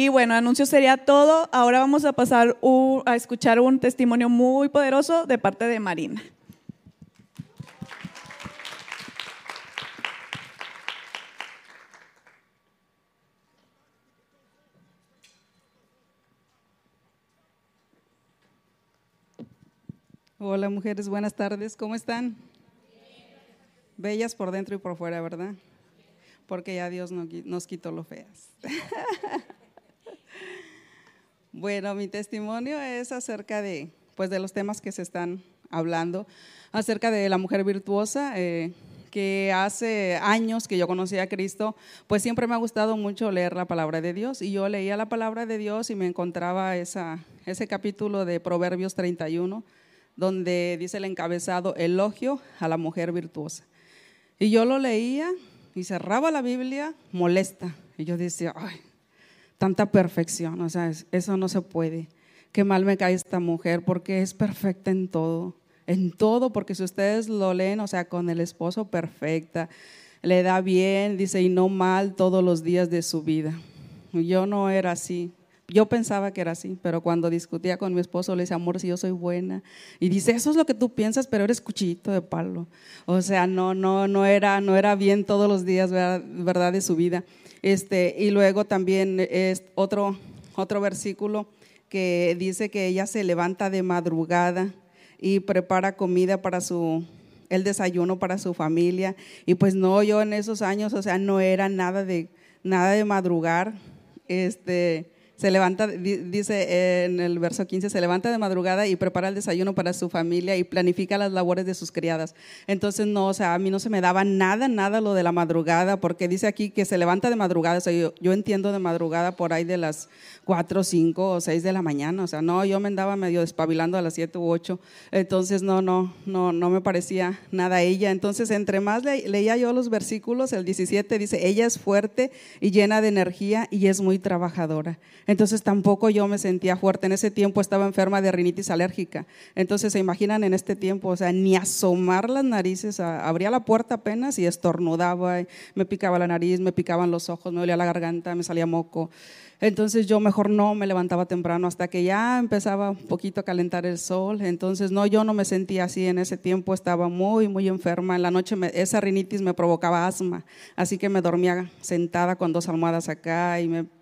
Y bueno, anuncio sería todo. Ahora vamos a pasar a escuchar un testimonio muy poderoso de parte de Marina. Hola mujeres, buenas tardes, ¿cómo están? Bellas por dentro y por fuera, ¿verdad? Porque ya Dios nos quitó lo feas. bueno, mi testimonio es acerca de, pues, de los temas que se están hablando, acerca de la mujer virtuosa. Eh, que hace años que yo conocí a Cristo, pues siempre me ha gustado mucho leer la palabra de Dios. Y yo leía la palabra de Dios y me encontraba esa, ese capítulo de Proverbios 31, donde dice el encabezado, elogio a la mujer virtuosa. Y yo lo leía y cerraba la Biblia molesta. Y yo decía, ay, tanta perfección, o sea, eso no se puede. Qué mal me cae esta mujer porque es perfecta en todo, en todo, porque si ustedes lo leen, o sea, con el esposo perfecta, le da bien, dice, y no mal todos los días de su vida. Yo no era así. Yo pensaba que era así, pero cuando discutía con mi esposo le decía, amor, si yo soy buena. Y dice, eso es lo que tú piensas, pero eres cuchillito de palo. O sea, no, no, no era, no era bien todos los días, ¿verdad? De su vida. Este, y luego también es otro, otro versículo que dice que ella se levanta de madrugada y prepara comida para su, el desayuno para su familia. Y pues no, yo en esos años, o sea, no era nada de, nada de madrugar. Este, se levanta, dice en el verso 15, se levanta de madrugada y prepara el desayuno para su familia y planifica las labores de sus criadas. Entonces, no, o sea, a mí no se me daba nada, nada lo de la madrugada, porque dice aquí que se levanta de madrugada, o sea, yo, entiendo de madrugada por ahí de las 4, 5 o 6 de la mañana, o sea, no, yo me andaba medio despabilando a las 7 u 8, entonces no, no, no, no me parecía nada ella. Entonces, entre más leía yo los versículos, el 17 dice, ella es fuerte y llena de energía y es muy trabajadora. Entonces tampoco yo me sentía fuerte. En ese tiempo estaba enferma de rinitis alérgica. Entonces se imaginan en este tiempo, o sea, ni asomar las narices, abría la puerta apenas y estornudaba, me picaba la nariz, me picaban los ojos, me dolía la garganta, me salía moco. Entonces yo mejor no me levantaba temprano hasta que ya empezaba un poquito a calentar el sol. Entonces no, yo no me sentía así en ese tiempo, estaba muy, muy enferma. En la noche esa rinitis me provocaba asma, así que me dormía sentada con dos almohadas acá y me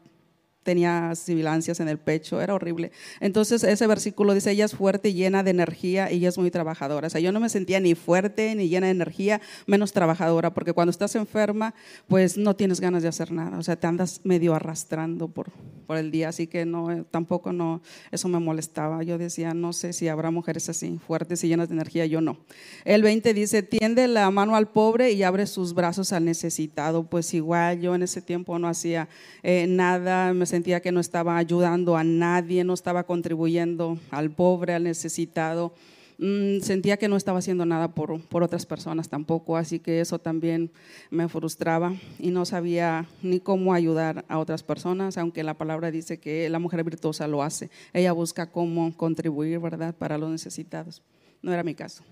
tenía sibilancias en el pecho, era horrible. Entonces ese versículo dice, ella es fuerte y llena de energía y ella es muy trabajadora. O sea, yo no me sentía ni fuerte ni llena de energía, menos trabajadora, porque cuando estás enferma, pues no tienes ganas de hacer nada, o sea, te andas medio arrastrando por, por el día, así que no, tampoco no, eso me molestaba. Yo decía, no sé si habrá mujeres así, fuertes y llenas de energía, yo no. El 20 dice, tiende la mano al pobre y abre sus brazos al necesitado. Pues igual yo en ese tiempo no hacía eh, nada, me sentía que no estaba ayudando a nadie, no estaba contribuyendo al pobre, al necesitado. Mm, sentía que no estaba haciendo nada por, por, otras personas tampoco, así que eso también me frustraba y no sabía ni cómo ayudar a otras personas, aunque la palabra dice que la mujer virtuosa lo hace. Ella busca cómo contribuir, ¿verdad?, para los necesitados. No era mi caso.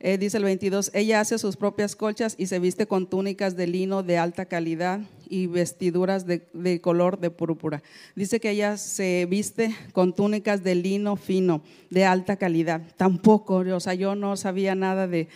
Eh, dice el 22, ella hace sus propias colchas y se viste con túnicas de lino de alta calidad y vestiduras de, color de púrpura. Dice que ella se viste con túnicas de lino fino, de alta calidad. Tampoco, o sea, yo no sabía nada de,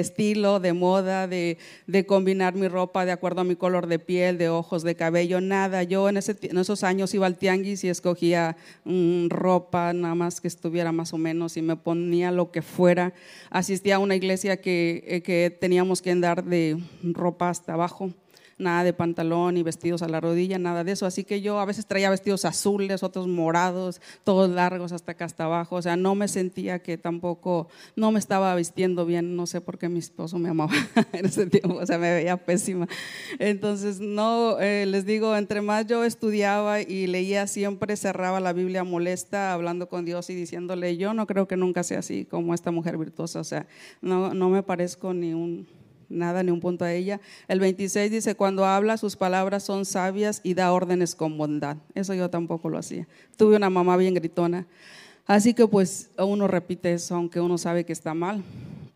estilo, de moda, de, combinar mi ropa de acuerdo a mi color de piel, de ojos, de cabello, nada. Yo en esos años iba al tianguis y escogía mm, ropa nada más que estuviera más o menos y me ponía lo que fuera. Asistía a una iglesia que, eh, que teníamos que andar de ropa hasta abajo nada de pantalón y vestidos a la rodilla, nada de eso. Así que yo a veces traía vestidos azules, otros morados, todos largos hasta acá hasta abajo. O sea, no me sentía que tampoco, no me estaba vistiendo bien. No sé por qué mi esposo me amaba en ese tiempo, o sea, me veía pésima. Entonces, no, eh, les digo, entre más yo estudiaba y leía, siempre cerraba la Biblia molesta, hablando con Dios y diciéndole, yo no creo que nunca sea así como esta mujer virtuosa. O sea, no, no me parezco ni un nada ni un punto a ella. El 26 dice, cuando habla sus palabras son sabias y da órdenes con bondad. Eso yo tampoco lo hacía. Tuve una mamá bien gritona. Así que pues uno repite eso, aunque uno sabe que está mal.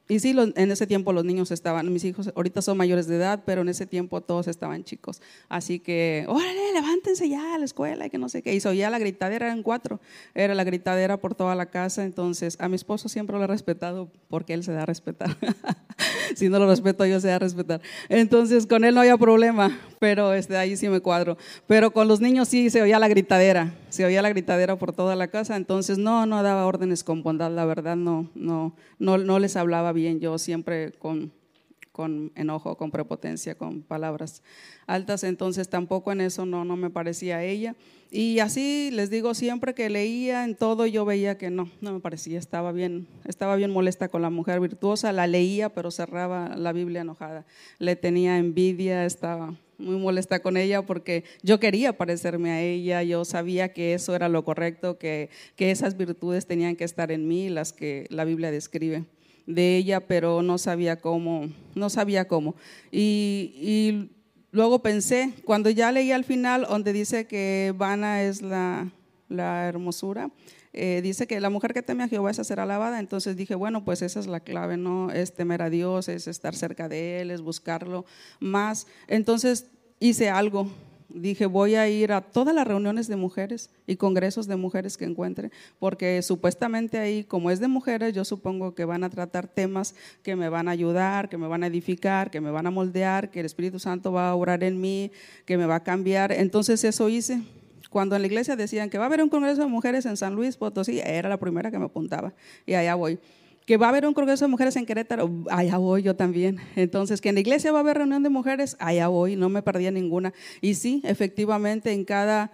Y sí, en ese tiempo los niños estaban, mis hijos ahorita son mayores de edad, pero en ese tiempo todos estaban chicos. Así que, órale, levántense ya a la escuela y que no sé qué. Y ya la gritadera, eran cuatro, era la gritadera por toda la casa. Entonces, a mi esposo siempre lo he respetado porque él se da a respetar. si no lo respeto, yo se da a respetar. Entonces, con él no había problema, pero este, ahí sí me cuadro. Pero con los niños sí se oía la gritadera, se oía la gritadera por toda la casa. Entonces, no, no daba órdenes con bondad, la verdad, no, no, no, no les hablaba bien yo siempre con, con enojo, con prepotencia, con palabras altas, entonces tampoco en eso no, no me parecía ella. Y así les digo, siempre que leía en todo yo veía que no, no me parecía, estaba bien, estaba bien molesta con la mujer virtuosa, la leía pero cerraba la Biblia enojada, le tenía envidia, estaba muy molesta con ella porque yo quería parecerme a ella, yo sabía que eso era lo correcto, que, que esas virtudes tenían que estar en mí, las que la Biblia describe de ella, pero no sabía cómo, no sabía cómo. Y, luego pensé, cuando ya leí al final, donde dice que vana es la, hermosura, eh, dice que la mujer que teme a Jehová es a ser alabada, entonces dije, bueno, pues esa es la clave, ¿no? Es temer a Dios, es estar cerca de Él, es buscarlo más. Entonces hice algo, dije, voy a ir a todas las reuniones de mujeres y congresos de mujeres que encuentre, porque supuestamente ahí, como es de mujeres, yo supongo que van a tratar temas que me van a ayudar, que me van a edificar, que me van a moldear, que el Espíritu Santo va a orar en mí, que me va a cambiar. Entonces eso hice. Cuando en la iglesia decían que va a haber un congreso de mujeres en San Luis Potosí, era la primera que me apuntaba y allá voy que va a haber un congreso de mujeres en Querétaro, allá voy yo también. Entonces, que en la iglesia va a haber reunión de mujeres, allá voy, no me perdía ninguna. Y sí, efectivamente, en cada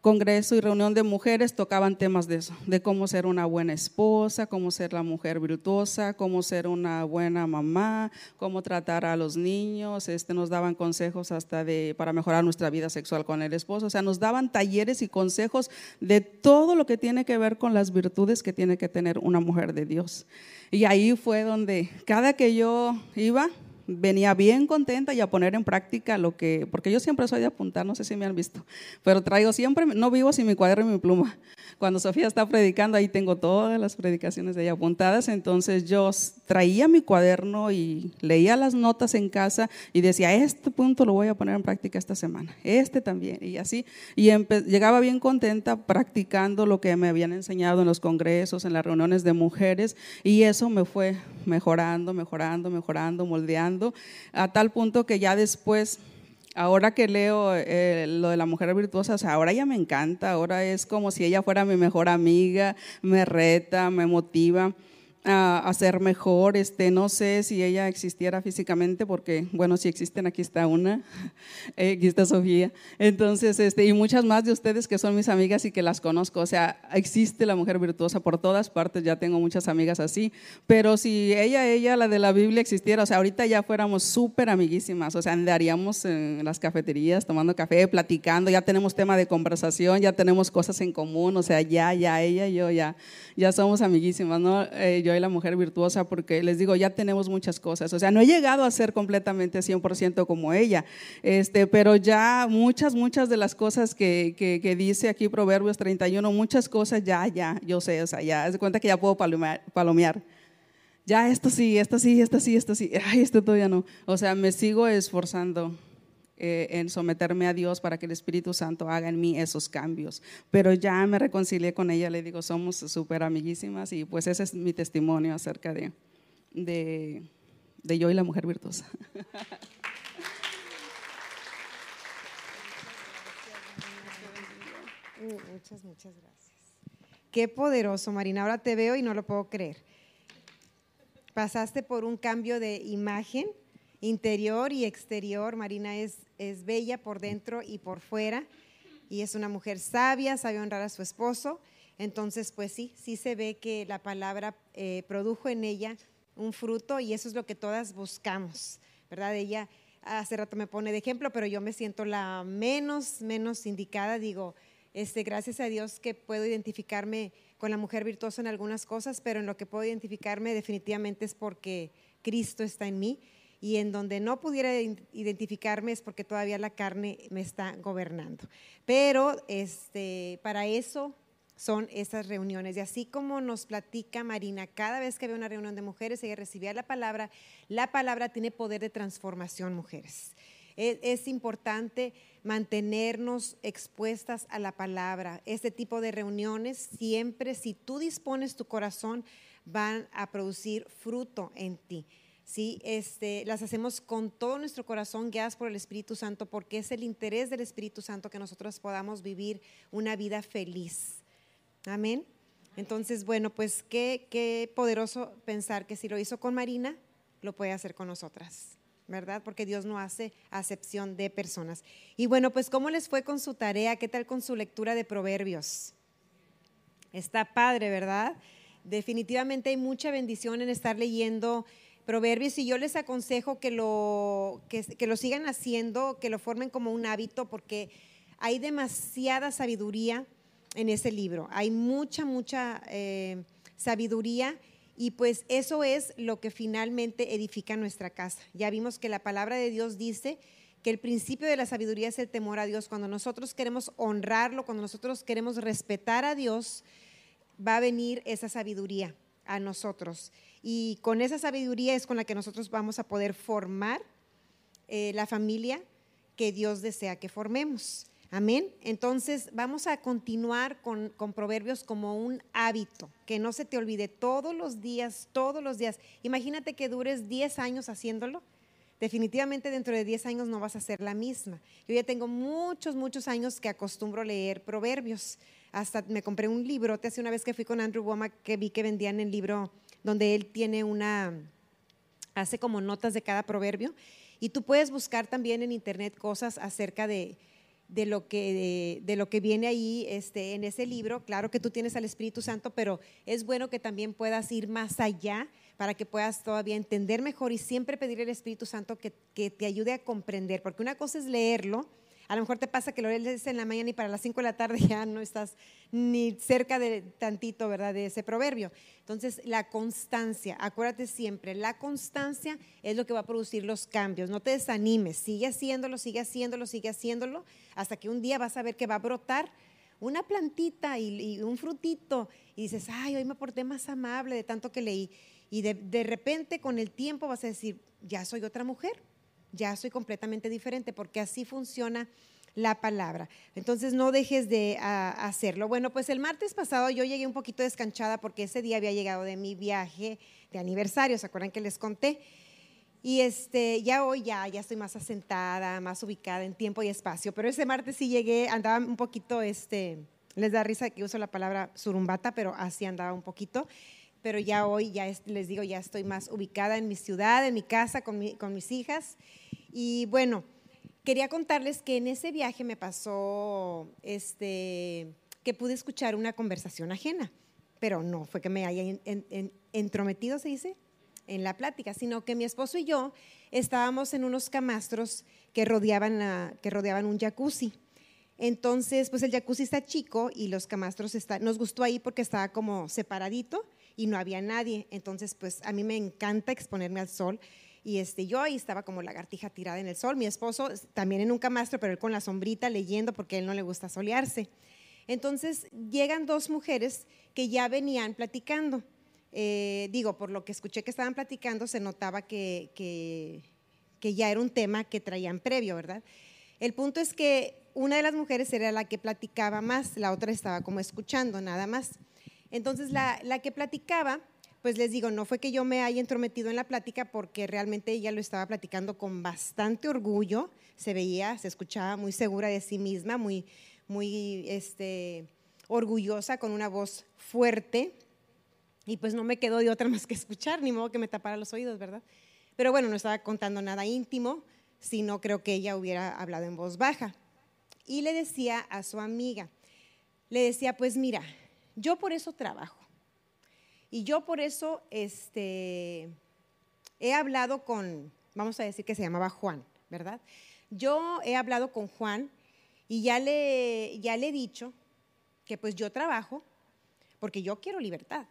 congreso y reunión de mujeres tocaban temas de eso, de cómo ser una buena esposa, cómo ser la mujer virtuosa, cómo ser una buena mamá, cómo tratar a los niños, este, nos daban consejos hasta de, para mejorar nuestra vida sexual con el esposo, o sea, nos daban talleres y consejos de todo lo que tiene que ver con las virtudes que tiene que tener una mujer de Dios. Y ahí fue donde cada que yo iba, venía bien contenta y a poner en práctica lo que, porque yo siempre soy de apuntar, no sé si me han visto, pero traigo siempre, no vivo sin mi cuaderno y mi pluma. Cuando Sofía está predicando, ahí tengo todas las predicaciones de ella apuntadas, entonces yo traía mi cuaderno y leía las notas en casa y decía, este punto lo voy a poner en práctica esta semana, este también, y así, y llegaba bien contenta practicando lo que me habían enseñado en los congresos, en las reuniones de mujeres, y eso me fue mejorando, mejorando, mejorando, moldeando, a tal punto que ya después ahora que leo eh, lo de la mujer virtuosa, ahora ya me encanta, ahora es como si ella fuera mi mejor amiga, me reta, me motiva a, ser mejor. Este, no sé si ella existiera físicamente, porque, bueno, si existen, aquí está una, eh, aquí está Sofía. Entonces, este, y muchas más de ustedes que son mis amigas y que las conozco. O sea, existe la mujer virtuosa por todas partes, ya tengo muchas amigas así. Pero si ella, ella, la de la Biblia existiera, o sea, ahorita ya fuéramos súper amiguísimas, o sea, andaríamos en las cafeterías tomando café, platicando, ya tenemos tema de conversación, ya tenemos cosas en común, o sea, ya, ya, ella y yo ya, ya somos amiguísimas, ¿no? Eh, yo y la mujer virtuosa porque les digo, ya tenemos muchas cosas. O sea, no he llegado a ser completamente 100% como ella, este, pero ya muchas, muchas de las cosas que, que, dice aquí Proverbios 31, muchas cosas ya, ya, yo sé, o sea, ya, es de cuenta que ya puedo palomear. palomear. Ya esto sí, esto sí, esto sí, esto sí, ay, esto todavía no. O sea, me sigo esforzando eh, en someterme a Dios para que el Espíritu Santo haga en mí esos cambios. Pero ya me reconcilié con ella, le digo, somos súper amiguísimas y pues ese es mi testimonio acerca de, de, de yo y la mujer virtuosa. Muchas, muchas gracias. Qué poderoso, Marina. Ahora te veo y no lo puedo creer. Pasaste por un cambio de imagen interior y exterior. Marina es, es bella por dentro y por fuera y es una mujer sabia, sabe honrar a su esposo. Entonces, pues sí, sí se ve que la palabra eh, produjo en ella un fruto y eso es lo que todas buscamos, ¿verdad? Ella hace rato me pone de ejemplo, pero yo me siento la menos, menos indicada. Digo, este, gracias a Dios que puedo identificarme con la mujer virtuosa en algunas cosas, pero en lo que puedo identificarme definitivamente es porque Cristo está en mí y en donde no pudiera identificarme es porque todavía la carne me está gobernando. Pero este, para eso son esas reuniones. Y así como nos platica Marina, cada vez que había una reunión de mujeres, ella recibía la palabra, la palabra tiene poder de transformación, mujeres. Es, es, importante mantenernos expuestas a la palabra. Este tipo de reuniones siempre, si tú dispones tu corazón, van a producir fruto en ti. ¿Sí? Este, las hacemos con todo nuestro corazón, guiadas por el Espíritu Santo, porque es el interés del Espíritu Santo que nosotros podamos vivir una vida feliz. Amén. Entonces, bueno, pues qué, qué poderoso pensar que si lo hizo con Marina, lo puede hacer con nosotras, ¿verdad? Porque Dios no hace acepción de personas. Y bueno, pues ¿cómo les fue con su tarea? ¿Qué tal con su lectura de Proverbios? Está padre, ¿verdad? Definitivamente hay mucha bendición en estar leyendo Proverbios y yo les aconsejo que lo, que, lo sigan haciendo, que lo formen como un hábito, porque hay demasiada sabiduría en ese libro. Hay mucha, mucha eh, sabiduría y pues eso es lo que finalmente edifica nuestra casa. Ya vimos que la palabra de Dios dice que el principio de la sabiduría es el temor a Dios. Cuando nosotros queremos honrarlo, cuando nosotros queremos respetar a Dios, va a venir esa sabiduría a nosotros. Y con esa sabiduría es con la que nosotros vamos a poder formar eh, la familia que Dios desea que formemos. Amén. Entonces vamos a continuar con, proverbios como un hábito, que no se te olvide todos los días, todos los días. Imagínate que dures 10 años haciéndolo. Definitivamente dentro de 10 años no vas a ser la misma. Yo ya tengo muchos, muchos años que acostumbro leer proverbios. Hasta me compré un libro, hace una vez que fui con Andrew Womack que vi que vendían el libro donde él tiene una, hace como notas de cada proverbio. Y tú puedes buscar también en internet cosas acerca de, de lo que, de, lo que viene ahí este, en ese libro. Claro que tú tienes al Espíritu Santo, pero es bueno que también puedas ir más allá para que puedas todavía entender mejor y siempre pedir al Espíritu Santo que, que te ayude a comprender, porque una cosa es leerlo a lo mejor te pasa que lo lees en la mañana y para las 5 de la tarde ya no estás ni cerca de tantito, ¿verdad? De ese proverbio. Entonces, la constancia, acuérdate siempre, la constancia es lo que va a producir los cambios. No te desanimes, sigue haciéndolo, sigue haciéndolo, sigue haciéndolo, hasta que un día vas a ver que va a brotar una plantita y, un frutito y dices, ay, hoy me porté más amable de tanto que leí. Y de, de repente con el tiempo vas a decir, ya soy otra mujer, ya soy completamente diferente, porque así funciona la palabra. Entonces no dejes de hacerlo. Bueno, pues el martes pasado yo llegué un poquito descanchada porque ese día había llegado de mi viaje de aniversario, ¿se acuerdan que les conté? Y este, ya hoy ya, ya estoy más asentada, más ubicada en tiempo y espacio, pero ese martes sí llegué, andaba un poquito, este, les da risa que uso la palabra surumbata, pero así andaba un poquito pero ya hoy, ya les digo, ya estoy más ubicada en mi ciudad, en mi casa, con, con mis hijas. Y bueno, quería contarles que en ese viaje me pasó este, que pude escuchar una conversación ajena, pero no fue que me haya entrometido, se dice, en la plática, sino que mi esposo y yo estábamos en unos camastros que rodeaban, que rodeaban un jacuzzi. Entonces, pues el jacuzzi está chico y los camastros está, nos gustó ahí porque estaba como separadito y no había nadie. Entonces, pues a mí me encanta exponerme al sol. Y este, yo ahí estaba como lagartija tirada en el sol. Mi esposo también en un camastro, pero él con la sombrita leyendo porque él no le gusta solearse. Entonces llegan dos mujeres que ya venían platicando. Eh, digo, por lo que escuché que estaban platicando, se notaba que, que ya era un tema que traían previo, ¿verdad? El punto es que una de las mujeres era la que platicaba más, la otra estaba como escuchando, nada más. Entonces, la, que platicaba, pues les digo, no fue que yo me haya entrometido en la plática porque realmente ella lo estaba platicando con bastante orgullo, se veía, se escuchaba muy segura de sí misma, muy, muy este, orgullosa, con una voz fuerte, y pues no me quedó de otra más que escuchar, ni modo que me tapara los oídos, ¿verdad? Pero bueno, no estaba contando nada íntimo, sino creo que ella hubiera hablado en voz baja. Y le decía a su amiga, le decía, pues mira, yo por eso trabajo. Y yo por eso este, he hablado con, vamos a decir que se llamaba Juan, ¿verdad? Yo he hablado con Juan y ya le, ya le he dicho que pues yo trabajo porque yo quiero libertad.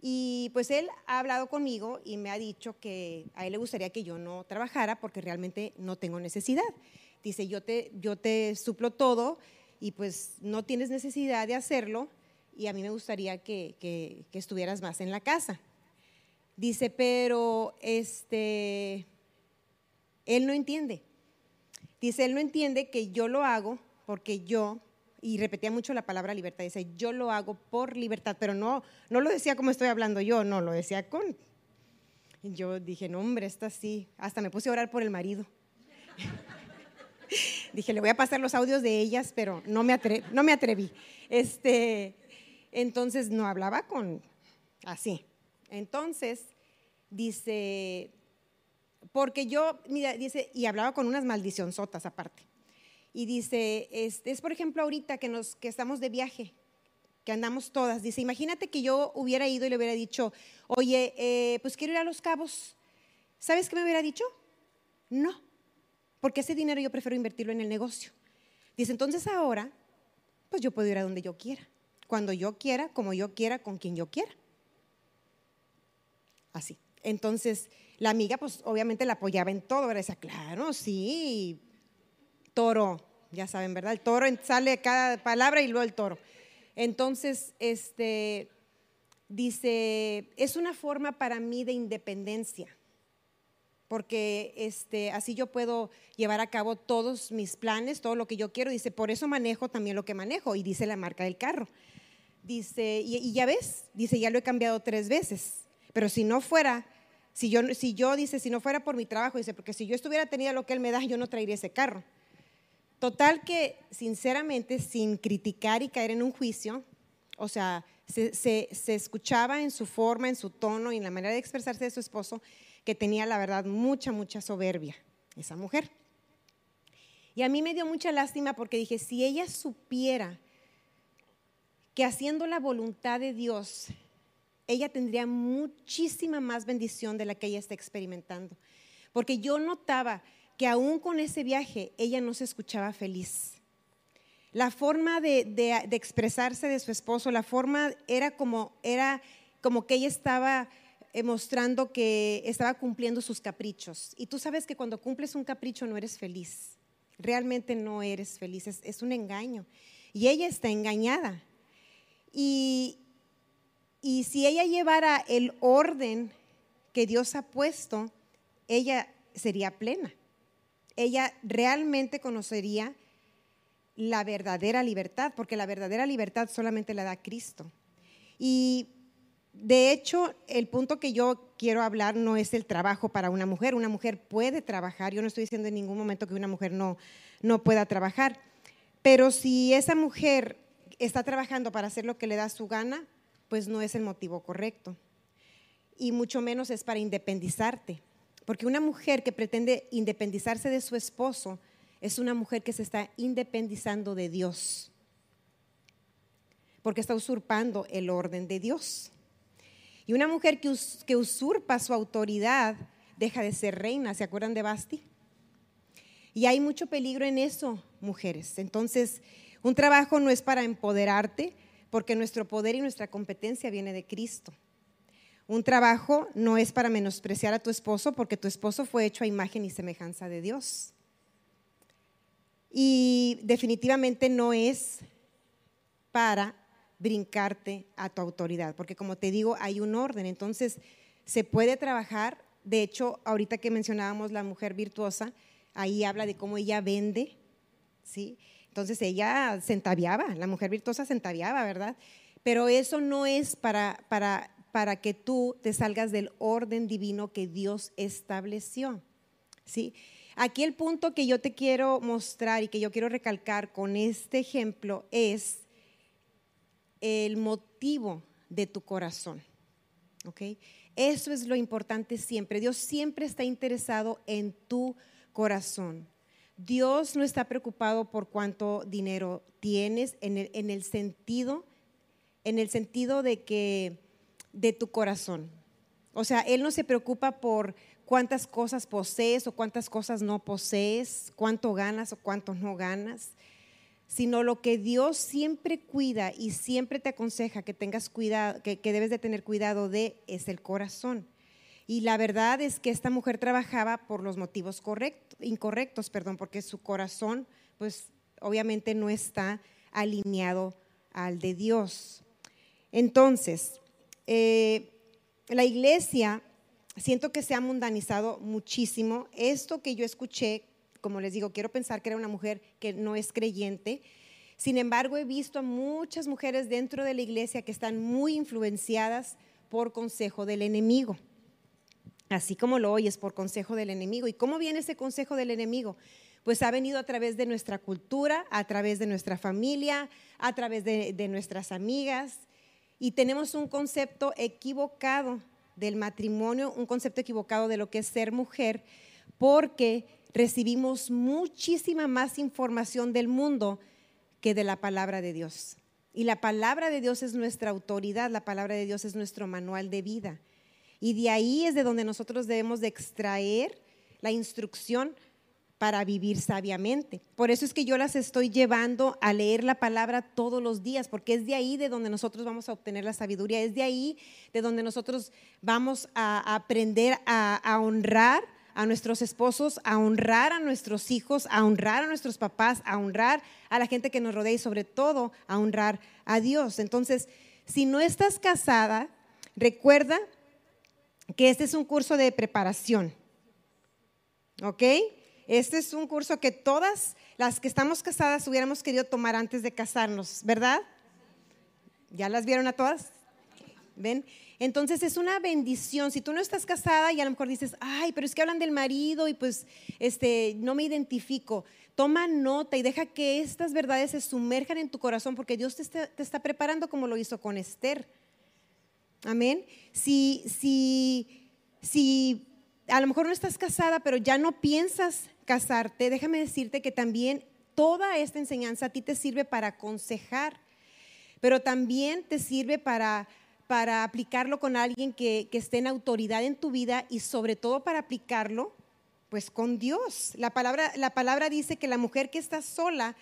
Y pues él ha hablado conmigo y me ha dicho que a él le gustaría que yo no trabajara porque realmente no tengo necesidad. Dice, yo te, yo te suplo todo y pues no tienes necesidad de hacerlo y a mí me gustaría que, que, estuvieras más en la casa. Dice, pero este, él no entiende. Dice, él no entiende que yo lo hago porque yo, y repetía mucho la palabra libertad, dice, yo lo hago por libertad, pero no, no lo decía como estoy hablando yo, no, lo decía con... Yo dije, no, hombre, esta sí, hasta me puse a orar por el marido. Dije, le voy a pasar los audios de ellas, pero no me, no me atreví. Este, entonces no hablaba con así. Entonces, dice, porque yo, mira, dice, y hablaba con unas maldicionzotas aparte. Y dice, es, es, por ejemplo ahorita que, nos, que estamos de viaje, que andamos todas. Dice, imagínate que yo hubiera ido y le hubiera dicho, oye, eh, pues quiero ir a Los Cabos. ¿Sabes qué me hubiera dicho? No, porque ese dinero yo prefiero invertirlo en el negocio. Dice, entonces ahora, pues yo puedo ir a donde yo quiera, cuando yo quiera, como yo quiera, con quien yo quiera. Así. Entonces, la amiga, pues obviamente la apoyaba en todo, ¿verdad? Decía, claro, sí, toro, ya saben, ¿verdad? El toro sale cada palabra y luego el toro. Entonces, este, dice, es una forma para mí de independencia, porque este, así yo puedo llevar a cabo todos mis planes, todo lo que yo quiero. Dice, por eso manejo también lo que manejo, y dice la marca del carro. Dice, y, ya ves, dice, ya lo he cambiado tres veces, pero si no fuera si yo, si yo, dice, si no fuera por mi trabajo, dice, porque si yo estuviera tenido lo que él me da, yo no traería ese carro. Total que, sinceramente, sin criticar y caer en un juicio, o sea, se, se, escuchaba en su forma, en su tono y en la manera de expresarse de su esposo que tenía, la verdad, mucha, mucha soberbia, esa mujer. Y a mí me dio mucha lástima porque dije, si ella supiera que haciendo la voluntad de Dios, ella tendría muchísima más bendición de la que ella está experimentando. Porque yo notaba que aún con ese viaje ella no se escuchaba feliz. La forma de, expresarse de su esposo, la forma era como, era como que ella estaba mostrando que estaba cumpliendo sus caprichos. Y tú sabes que cuando cumples un capricho no eres feliz. Realmente no eres feliz, es, es un engaño. Y ella está engañada. Y, y si ella llevara el orden que Dios ha puesto, ella sería plena. Ella realmente conocería la verdadera libertad, porque la verdadera libertad solamente la da Cristo. Y de hecho, el punto que yo quiero hablar no es el trabajo para una mujer. Una mujer puede trabajar. Yo no estoy diciendo en ningún momento que una mujer no, no pueda trabajar. Pero si esa mujer está trabajando para hacer lo que le da su gana, pues no es el motivo correcto. Y mucho menos es para independizarte. Porque una mujer que pretende independizarse de su esposo es una mujer que se está independizando de Dios. Porque está usurpando el orden de Dios. Y una mujer que, usurpa su autoridad deja de ser reina. ¿Se acuerdan de Basti? Y hay mucho peligro en eso, mujeres. Entonces, un trabajo no es para empoderarte, porque nuestro poder y nuestra competencia viene de Cristo. Un trabajo no es para menospreciar a tu esposo, porque tu esposo fue hecho a imagen y semejanza de Dios. Y definitivamente no es para brincarte a tu autoridad, porque como te digo, hay un orden. Entonces, se puede trabajar. De hecho, ahorita que mencionábamos la mujer virtuosa, ahí habla de cómo ella vende, ¿sí? Entonces ella centaviaba, la mujer virtuosa centaviaba, ¿verdad? Pero eso no es para, para, para que tú te salgas del orden divino que Dios estableció. ¿sí? Aquí el punto que yo te quiero mostrar y que yo quiero recalcar con este ejemplo es el motivo de tu corazón. ¿ok? Eso es lo importante siempre. Dios siempre está interesado en tu corazón. Dios no está preocupado por cuánto dinero tienes en el, sentido, en el sentido de que de tu corazón. O sea, Él no se preocupa por cuántas cosas posees o cuántas cosas no posees, cuánto ganas o cuánto no ganas, sino lo que Dios siempre cuida y siempre te aconseja que tengas cuidado, que, que debes de tener cuidado de es el corazón. Y la verdad es que esta mujer trabajaba por los motivos correctos, incorrectos, perdón, porque su corazón pues obviamente no está alineado al de Dios. Entonces, eh, la iglesia, siento que se ha mundanizado muchísimo. Esto que yo escuché, como les digo, quiero pensar que era una mujer que no es creyente. Sin embargo, he visto a muchas mujeres dentro de la iglesia que están muy influenciadas por consejo del enemigo. Así como lo oyes, por consejo del enemigo. ¿Y cómo viene ese consejo del enemigo? Pues ha venido a través de nuestra cultura, a través de nuestra familia, a través de, de nuestras amigas. Y tenemos un concepto equivocado del matrimonio, un concepto equivocado de lo que es ser mujer, porque recibimos muchísima más información del mundo que de la palabra de Dios. Y la palabra de Dios es nuestra autoridad, la palabra de Dios es nuestro manual de vida. Y de ahí es de donde nosotros debemos de extraer la instrucción para vivir sabiamente. Por eso es que yo las estoy llevando a leer la palabra todos los días, porque es de ahí de donde nosotros vamos a obtener la sabiduría, es de ahí de donde nosotros vamos a aprender a, a honrar a nuestros esposos, a honrar a nuestros hijos, a honrar a nuestros papás, a honrar a la gente que nos rodea y sobre todo a honrar a Dios. Entonces, si no estás casada, recuerda que este es un curso de preparación. ¿Ok? Este es un curso que todas las que estamos casadas hubiéramos querido tomar antes de casarnos, ¿verdad? ¿Ya las vieron a todas? ¿Ven? Entonces es una bendición. Si tú no estás casada y a lo mejor dices, ay, pero es que hablan del marido y pues este, no me identifico. Toma nota y deja que estas verdades se sumerjan en tu corazón porque Dios te está, preparando como lo hizo con Esther. Amén. Si, si, si a lo mejor no estás casada, pero ya no piensas casarte, déjame decirte que también toda esta enseñanza a ti te sirve para aconsejar, pero también te sirve para, para aplicarlo con alguien que, esté en autoridad en tu vida y sobre todo para aplicarlo pues con Dios. La palabra, la palabra dice que la mujer que está sola,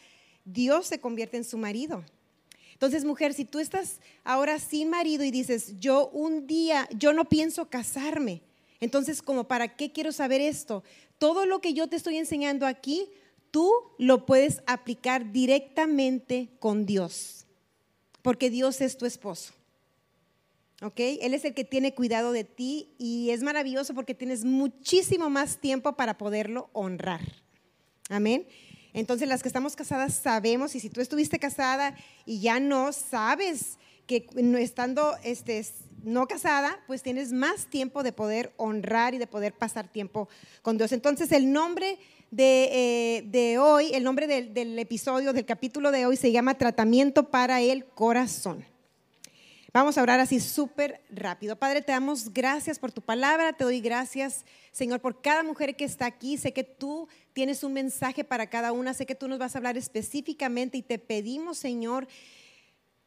Dios se convierte en su marido. Entonces, mujer, si tú estás ahora sin marido y dices, yo un día, yo no pienso casarme, entonces, como para qué quiero saber esto? Todo lo que yo te estoy enseñando aquí, tú lo puedes aplicar directamente con Dios, porque Dios es tu esposo. ¿Ok? Él es el que tiene cuidado de ti y es maravilloso porque tienes muchísimo más tiempo para poderlo honrar. Amén. Entonces las que estamos casadas sabemos y si tú estuviste casada y ya no sabes que estando este, no casada, pues tienes más tiempo de poder honrar y de poder pasar tiempo con Dios. Entonces el nombre de, eh, hoy, el nombre del episodio, del capítulo de hoy se llama Tratamiento para el Corazón. Vamos a orar así súper rápido. Padre, te damos gracias por tu palabra, te doy gracias, Señor, por cada mujer que está aquí. Sé que tú tienes un mensaje para cada una, sé que tú nos vas a hablar específicamente y te pedimos, Señor,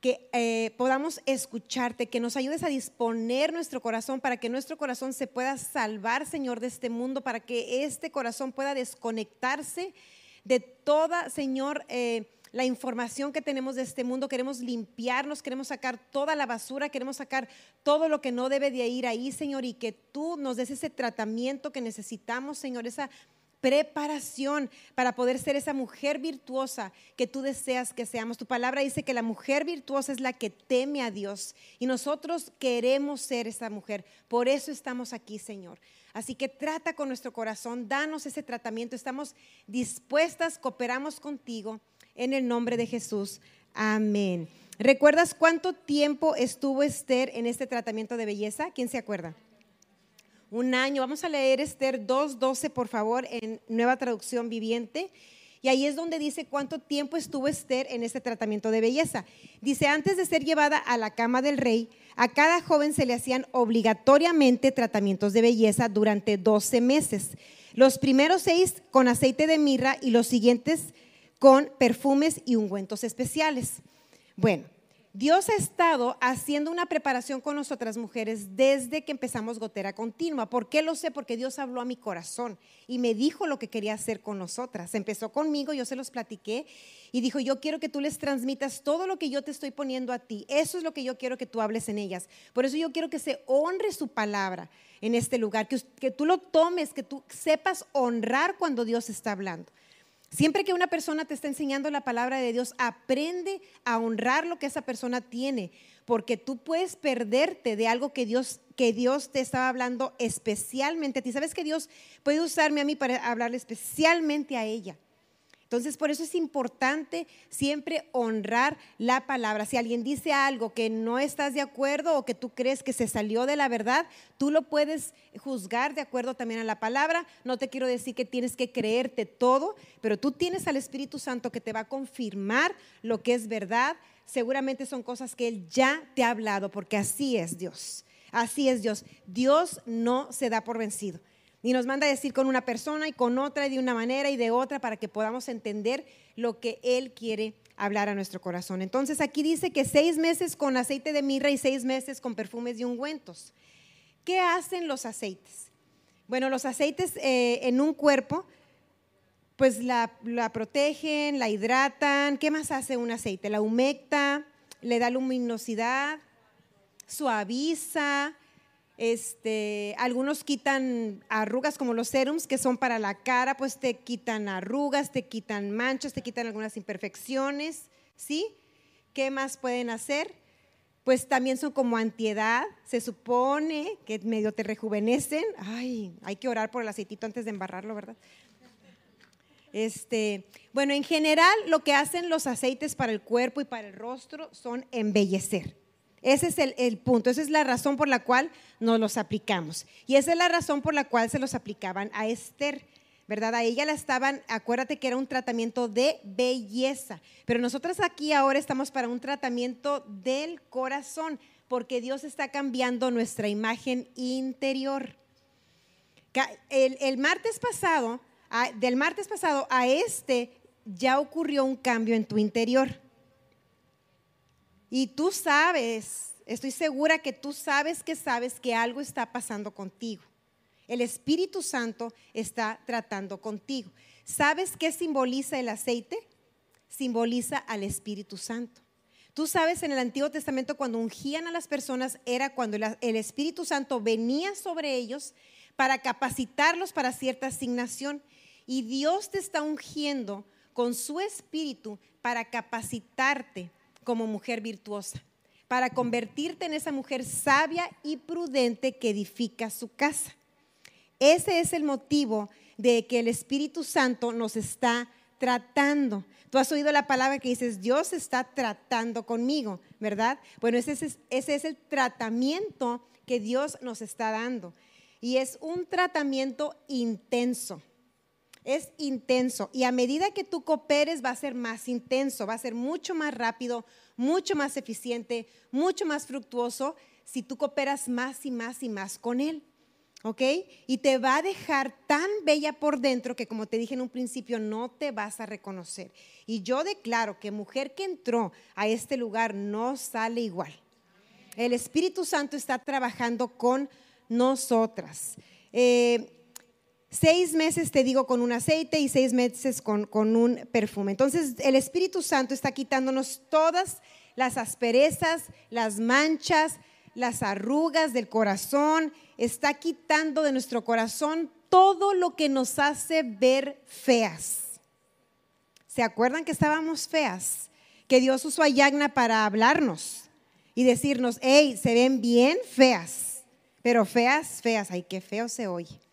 que eh, podamos escucharte, que nos ayudes a disponer nuestro corazón para que nuestro corazón se pueda salvar, Señor, de este mundo, para que este corazón pueda desconectarse de toda, Señor, eh, la información que tenemos de este mundo. Queremos limpiarnos, queremos sacar toda la basura, queremos sacar todo lo que no debe de ir ahí, Señor, y que tú nos des ese tratamiento que necesitamos, Señor, esa preparación para poder ser esa mujer virtuosa que tú deseas que seamos. Tu palabra dice que la mujer virtuosa es la que teme a Dios y nosotros queremos ser esa mujer. Por eso estamos aquí, Señor. Así que trata con nuestro corazón, danos ese tratamiento. Estamos dispuestas, cooperamos contigo en el nombre de Jesús. Amén. ¿Recuerdas cuánto tiempo estuvo Esther en este tratamiento de belleza? ¿Quién se acuerda? un año. Vamos a leer Esther 2.12, por favor, en nueva traducción viviente. Y ahí es donde dice cuánto tiempo estuvo Esther en este tratamiento de belleza. Dice, antes de ser llevada a la cama del rey, a cada joven se le hacían obligatoriamente tratamientos de belleza durante 12 meses. Los primeros seis con aceite de mirra y los siguientes con perfumes y ungüentos especiales. Bueno, Dios ha estado haciendo una preparación con nosotras mujeres desde que empezamos gotera continua. ¿Por qué lo sé? Porque Dios habló a mi corazón y me dijo lo que quería hacer con nosotras. Empezó conmigo, yo se los platiqué y dijo, yo quiero que tú les transmitas todo lo que yo te estoy poniendo a ti. Eso es lo que yo quiero que tú hables en ellas. Por eso yo quiero que se honre su palabra en este lugar, que, que tú lo tomes, que tú sepas honrar cuando Dios está hablando. Siempre que una persona te está enseñando la palabra de Dios, aprende a honrar lo que esa persona tiene, porque tú puedes perderte de algo que Dios, que Dios te estaba hablando especialmente a ti. ¿Sabes que Dios puede usarme a mí para hablarle especialmente a ella? Entonces, por eso es importante siempre honrar la palabra. Si alguien dice algo que no estás de acuerdo o que tú crees que se salió de la verdad, tú lo puedes juzgar de acuerdo también a la palabra. No te quiero decir que tienes que creerte todo, pero tú tienes al Espíritu Santo que te va a confirmar lo que es verdad. Seguramente son cosas que Él ya te ha hablado, porque así es Dios. Así es Dios. Dios no se da por vencido. Y nos manda a decir con una persona y con otra y de una manera y de otra para que podamos entender lo que Él quiere hablar a nuestro corazón. Entonces aquí dice que seis meses con aceite de mirra y seis meses con perfumes y ungüentos. ¿Qué hacen los aceites? Bueno, los aceites eh, en un cuerpo, pues la, la, protegen, la hidratan. ¿Qué más hace un aceite? La humecta, le da luminosidad, suaviza, este, algunos quitan arrugas como los serums que son para la cara, pues te quitan arrugas, te quitan manchas, te quitan algunas imperfecciones, ¿sí? ¿Qué más pueden hacer? Pues también son como antiedad, se supone que medio te rejuvenecen. Ay, hay que orar por el aceitito antes de embarrarlo, ¿verdad? Este, bueno, en general lo que hacen los aceites para el cuerpo y para el rostro son embellecer. Ese es el, punto, esa es la razón por la cual nos los aplicamos. Y esa es la razón por la cual se los aplicaban a Esther. ¿verdad? A ella la estaban, acuérdate que era un tratamiento de belleza, pero nosotros aquí ahora estamos para un tratamiento del corazón, porque Dios está cambiando nuestra imagen interior. El, el martes pasado, del martes pasado a este, ya ocurrió un cambio en tu interior. Y tú sabes, estoy segura que tú sabes que sabes que algo está pasando contigo. El Espíritu Santo está tratando contigo. ¿Sabes qué simboliza el aceite? Simboliza al Espíritu Santo. Tú sabes, en el Antiguo Testamento cuando ungían a las personas era cuando el Espíritu Santo venía sobre ellos para capacitarlos para cierta asignación. Y Dios te está ungiendo con su Espíritu para capacitarte como mujer virtuosa, para convertirte en esa mujer sabia y prudente que edifica su casa. Ese es el motivo de que el Espíritu Santo nos está tratando. Tú has oído la palabra que dices, Dios está tratando conmigo, ¿verdad? Bueno, ese es, ese es el tratamiento que Dios nos está dando. Y es un tratamiento intenso es intenso y a medida que tú cooperes va a ser más intenso, va a ser mucho más rápido, mucho más eficiente, mucho más fructuoso si tú cooperas más y más y más con Él. ¿Ok? Y te va a dejar tan bella por dentro que como te dije en un principio, no te vas a reconocer. Y yo declaro que mujer que entró a este lugar no sale igual. El Espíritu Santo está trabajando con nosotras. Eh, Seis meses, te digo, con un aceite y seis meses con, un perfume. Entonces el Espíritu Santo está quitándonos todas las asperezas, las manchas, las arrugas del corazón, está quitando de nuestro corazón todo lo que nos hace ver feas. ¿Se acuerdan que estábamos feas? Que Dios usó a Yagna para hablarnos y decirnos, hey, se ven bien feas, pero feas, feas, ay, qué feo se oye.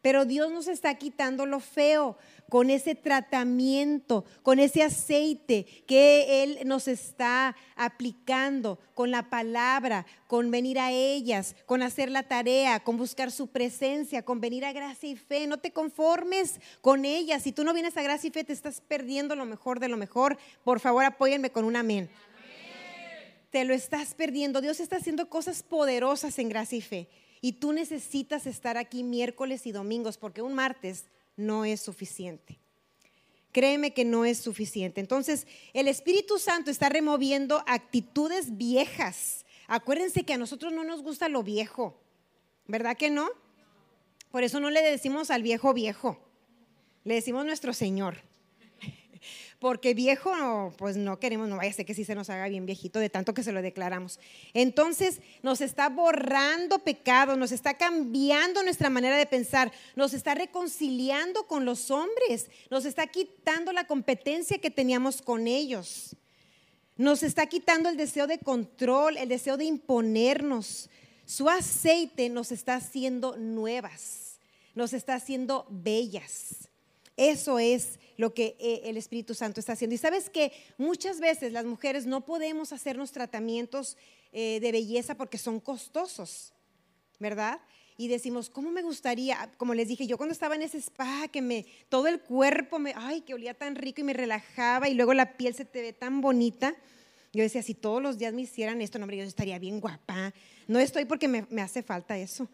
Pero Dios nos está quitando lo feo con ese tratamiento, con ese aceite que Él nos está aplicando, con la palabra, con venir a ellas, con hacer la tarea, con buscar su presencia, con venir a gracia y fe. No te conformes con ellas. Si tú no vienes a gracia y fe, te estás perdiendo lo mejor de lo mejor. Por favor, apóyenme con un amén. amén. Te lo estás perdiendo. Dios está haciendo cosas poderosas en gracia y fe. Y tú necesitas estar aquí miércoles y domingos porque un martes no es suficiente. Créeme que no es suficiente. Entonces, el Espíritu Santo está removiendo actitudes viejas. Acuérdense que a nosotros no nos gusta lo viejo, ¿verdad que no? Por eso no le decimos al viejo viejo, le decimos nuestro Señor. Porque viejo, pues no queremos, no vaya a ser que sí se nos haga bien viejito de tanto que se lo declaramos. Entonces nos está borrando pecados, nos está cambiando nuestra manera de pensar, nos está reconciliando con los hombres, nos está quitando la competencia que teníamos con ellos. Nos está quitando el deseo de control, el deseo de imponernos. Su aceite nos está haciendo nuevas, nos está haciendo bellas. Eso es lo que eh, el Espíritu Santo está haciendo. Y sabes que muchas veces las mujeres no podemos hacernos tratamientos eh, de belleza porque son costosos, ¿verdad? Y decimos, ¿cómo me gustaría? Como les dije, yo cuando estaba en ese spa, que me, todo el cuerpo, me, ay, que olía tan rico y me relajaba y luego la piel se te ve tan bonita. Yo decía, si todos los días me hicieran esto, no, hombre, yo estaría bien guapa. No estoy porque me hace falta eso.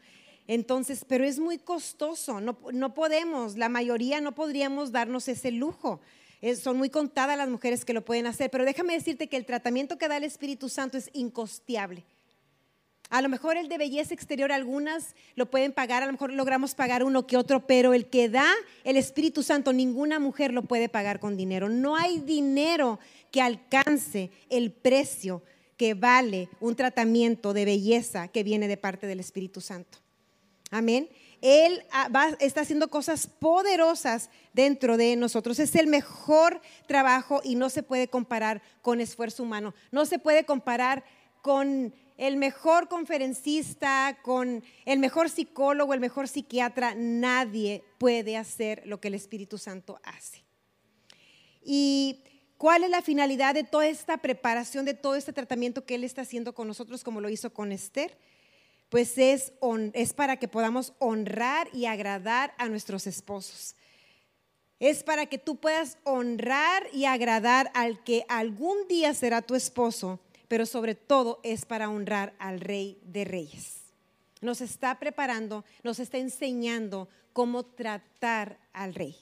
Entonces, pero es muy costoso, no, podemos, la mayoría no podríamos darnos ese lujo. son muy contadas las mujeres que lo pueden hacer, pero déjame decirte que el tratamiento que da el Espíritu Santo es incosteable. A lo mejor el de belleza exterior, algunas lo pueden pagar, a lo mejor logramos pagar uno que otro, pero el que da el Espíritu Santo, ninguna mujer lo puede pagar con dinero. No hay dinero que alcance el precio que vale un tratamiento de belleza que viene de parte del Espíritu Santo. Amén. Él ah, está haciendo cosas poderosas dentro de nosotros. Es el mejor trabajo y no se puede comparar con esfuerzo humano. No se puede comparar con el mejor conferencista, con el mejor psicólogo, el mejor psiquiatra. Nadie puede hacer lo que el Espíritu Santo hace. ¿Y cuál es la finalidad de toda esta preparación, de todo este tratamiento que Él está haciendo con nosotros, como lo hizo con Esther? Pues es, es para que podamos honrar y agradar a nuestros esposos. Es para que tú puedas honrar y agradar al que algún día será tu esposo, pero sobre todo es para honrar al Rey de Reyes. Nos está preparando, nos está enseñando cómo tratar al Rey.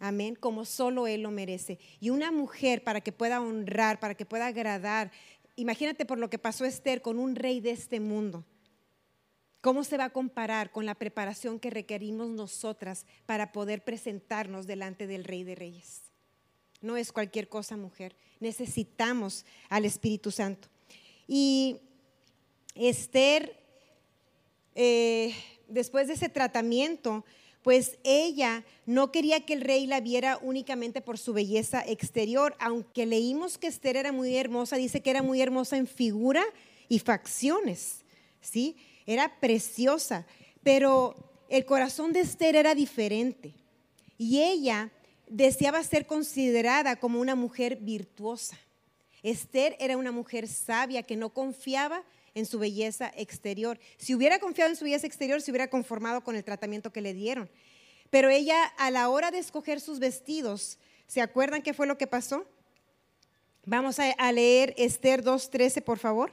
Amén, como solo Él lo merece. Y una mujer para que pueda honrar, para que pueda agradar, imagínate por lo que pasó Esther con un rey de este mundo. ¿Cómo se va a comparar con la preparación que requerimos nosotras para poder presentarnos delante del Rey de Reyes? No es cualquier cosa, mujer. Necesitamos al Espíritu Santo. Y Esther, eh, después de ese tratamiento, pues ella no quería que el rey la viera únicamente por su belleza exterior, aunque leímos que Esther era muy hermosa, dice que era muy hermosa en figura y facciones, ¿sí? Era preciosa, pero el corazón de Esther era diferente. Y ella deseaba ser considerada como una mujer virtuosa. Esther era una mujer sabia que no confiaba en su belleza exterior. Si hubiera confiado en su belleza exterior, se hubiera conformado con el tratamiento que le dieron. Pero ella, a la hora de escoger sus vestidos, ¿se acuerdan qué fue lo que pasó? Vamos a, leer Esther 2.13, por favor.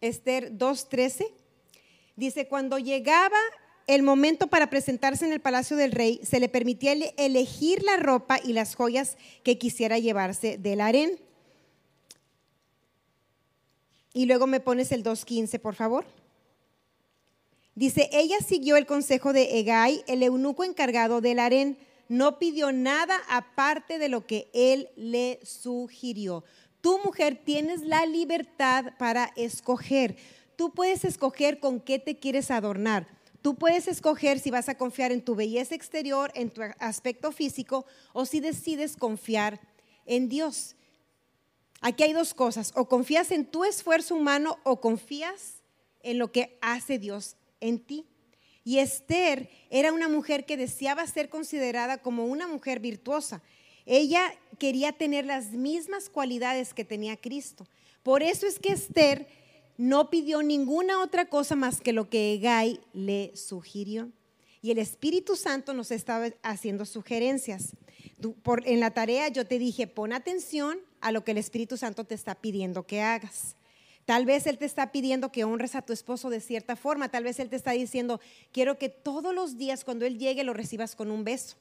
Esther 2.13. Dice, cuando llegaba el momento para presentarse en el palacio del rey, se le permitía elegir la ropa y las joyas que quisiera llevarse del harén. Y luego me pones el 2.15, por favor. Dice, ella siguió el consejo de Egay, el eunuco encargado del harén. No pidió nada aparte de lo que él le sugirió. Tú, mujer, tienes la libertad para escoger. Tú puedes escoger con qué te quieres adornar. Tú puedes escoger si vas a confiar en tu belleza exterior, en tu aspecto físico, o si decides confiar en Dios. Aquí hay dos cosas, o confías en tu esfuerzo humano o confías en lo que hace Dios en ti. Y Esther era una mujer que deseaba ser considerada como una mujer virtuosa. Ella quería tener las mismas cualidades que tenía Cristo. Por eso es que Esther no pidió ninguna otra cosa más que lo que Egay le sugirió. Y el Espíritu Santo nos estaba haciendo sugerencias. en la tarea yo te dije, pon atención a lo que el Espíritu Santo te está pidiendo que hagas. Tal vez Él te está pidiendo que honres a tu esposo de cierta forma. Tal vez Él te está diciendo, quiero que todos los días cuando Él llegue lo recibas con un beso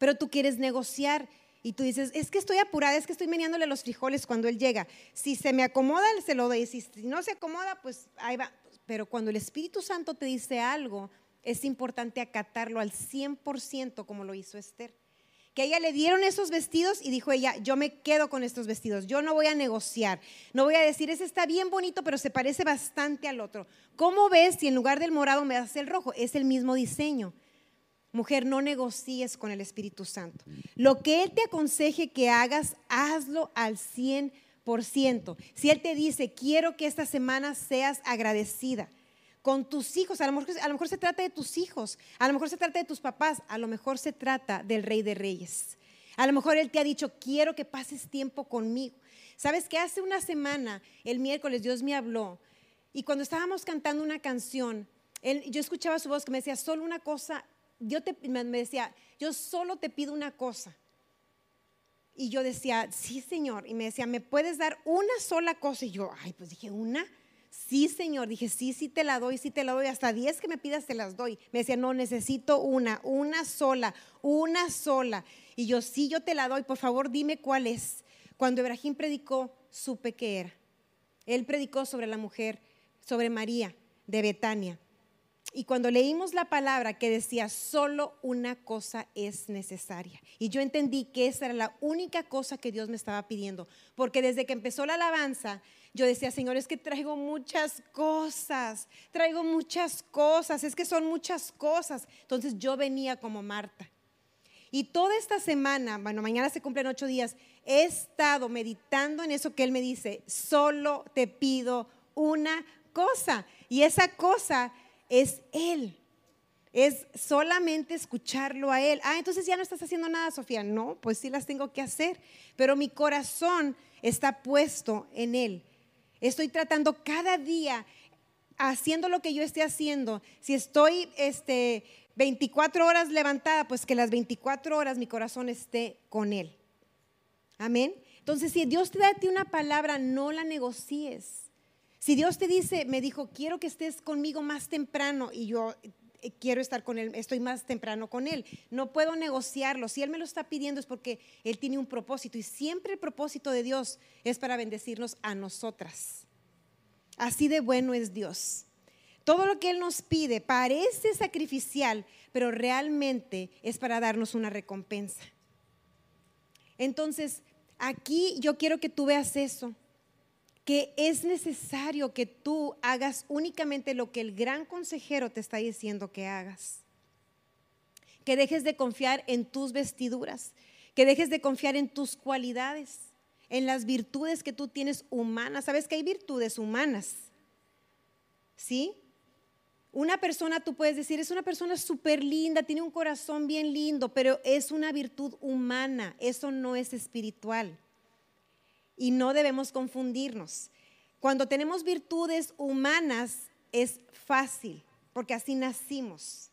pero tú quieres negociar y tú dices, es que estoy apurada, es que estoy meneándole los frijoles cuando él llega. Si se me acomoda, se lo doy. Si, no se acomoda, pues ahí va. Pero cuando el Espíritu Santo te dice algo, es importante acatarlo al 100% como lo hizo Esther. que ella le dieron esos vestidos y dijo ella, yo me quedo con estos vestidos, yo no voy a negociar, no voy a decir, ese está bien bonito, pero se parece bastante al otro. ¿Cómo ves si en lugar del morado me das el rojo? Es el mismo diseño. Mujer, no negocies con el Espíritu Santo. Lo que Él te aconseje que hagas, hazlo al 100%. Si Él te dice, quiero que esta semana seas agradecida con tus hijos, a lo, mejor, a lo mejor se trata de tus hijos, a lo mejor se trata de tus papás, a lo mejor se trata del Rey de Reyes. A lo mejor Él te ha dicho, quiero que pases tiempo conmigo. Sabes que hace una semana, el miércoles, Dios me habló y cuando estábamos cantando una canción, yo escuchaba su voz que me decía, solo una cosa, Dios me decía, yo solo te pido una cosa. Y yo decía, sí, Señor. Y me decía, ¿me puedes dar una sola cosa? Y yo, ay, pues dije, ¿una? Sí, Señor. Dije, sí, sí te la doy, sí te la doy. Hasta diez que me pidas te las doy. Me decía, no, necesito una, una sola, una sola. Y yo, sí, yo te la doy. Por favor, dime cuál es. Cuando Ibrahim predicó, supe que era. Él predicó sobre la mujer, sobre María de Betania. Y cuando leímos la palabra que decía, solo una cosa es necesaria. Y yo entendí que esa era la única cosa que Dios me estaba pidiendo. Porque desde que empezó la alabanza, yo decía, Señor, es que traigo muchas cosas, traigo muchas cosas, es que son muchas cosas. Entonces yo venía como Marta. Y toda esta semana, bueno, mañana se cumplen ocho días, he estado meditando en eso que Él me dice, solo te pido una cosa. Y esa cosa es Él. Es solamente escucharlo a Él. Ah, entonces ya no estás haciendo nada, Sofía. No, pues sí las tengo que hacer. Pero mi corazón está puesto en Él. Estoy tratando cada día, haciendo lo que yo esté haciendo. Si estoy este, 24 horas levantada, pues que las 24 horas mi corazón esté con Él. Amén. Entonces, si Dios te da a ti una palabra, no la negocies. Si Dios te dice, me dijo, quiero que estés conmigo más temprano y yo eh, quiero estar con Él, estoy más temprano con Él, no puedo negociarlo. Si Él me lo está pidiendo es porque Él tiene un propósito y siempre el propósito de Dios es para bendecirnos a nosotras. Así de bueno es Dios. Todo lo que Él nos pide parece sacrificial, pero realmente es para darnos una recompensa. Entonces, aquí yo quiero que tú veas eso que es necesario que tú hagas únicamente lo que el gran consejero te está diciendo que hagas. Que dejes de confiar en tus vestiduras, que dejes de confiar en tus cualidades, en las virtudes que tú tienes humanas. ¿Sabes que hay virtudes humanas? ¿Sí? Una persona, tú puedes decir, es una persona súper linda, tiene un corazón bien lindo, pero es una virtud humana, eso no es espiritual y no debemos confundirnos. Cuando tenemos virtudes humanas es fácil, porque así nacimos.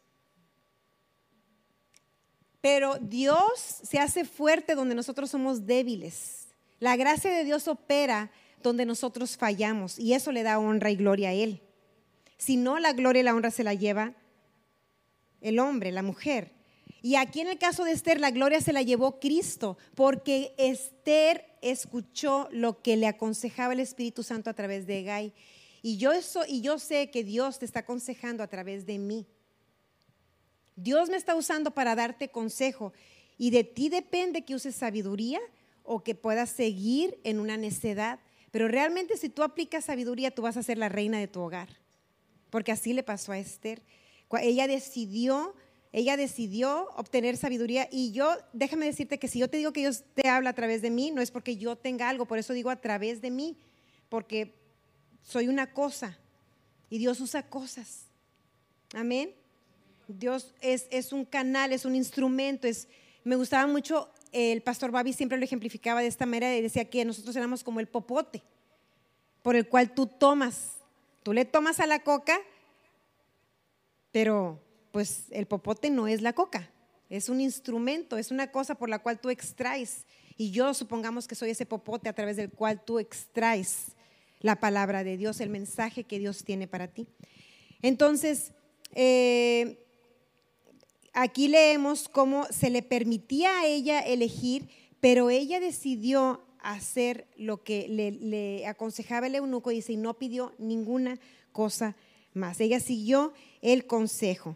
Pero Dios se hace fuerte donde nosotros somos débiles. La gracia de Dios opera donde nosotros fallamos y eso le da honra y gloria a Él. Si no, la gloria y la honra se la lleva el hombre, la mujer. Y aquí en el caso de Esther, la gloria se la llevó Cristo, porque Esther escuchó lo que le aconsejaba el Espíritu Santo a través de Gai. Y yo, eso, y yo sé que Dios te está aconsejando a través de mí. Dios me está usando para darte consejo. Y de ti depende que uses sabiduría o que puedas seguir en una necedad. Pero realmente si tú aplicas sabiduría, tú vas a ser la reina de tu hogar. Porque así le pasó a Esther. Ella decidió ella decidió obtener sabiduría y yo, déjame decirte que si yo te digo que Dios te habla a través de mí, no es porque yo tenga algo, por eso digo a través de mí, porque soy una cosa y Dios usa cosas. Amén. Dios es, es un canal, es un instrumento. Es, me gustaba mucho, el pastor Babi siempre lo ejemplificaba de esta manera y decía que nosotros éramos como el popote por el cual tú tomas. Tú le tomas a la coca, pero pues el popote no es la coca, es un instrumento, es una cosa por la cual tú extraes. Y yo supongamos que soy ese popote a través del cual tú extraes la palabra de Dios, el mensaje que Dios tiene para ti. Entonces, eh, aquí leemos cómo se le permitía a ella elegir, pero ella decidió hacer lo que le, le aconsejaba el eunuco, dice, y no pidió ninguna cosa más. Ella siguió el consejo.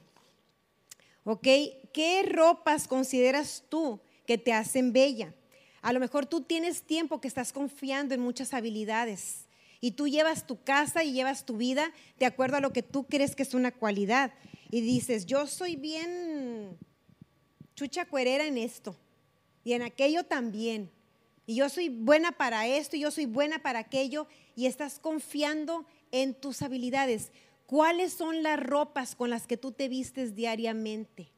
¿Ok? ¿Qué ropas consideras tú que te hacen bella. A lo mejor tú tienes tiempo que estás confiando en muchas habilidades y tú llevas tu casa y llevas tu vida de acuerdo a lo que tú crees que es una cualidad. Y dices, yo soy bien chucha cuerera en esto y en aquello también. Y yo soy buena para esto y yo soy buena para aquello y estás confiando en tus habilidades. ¿Cuáles son las ropas con las que tú te vistes diariamente?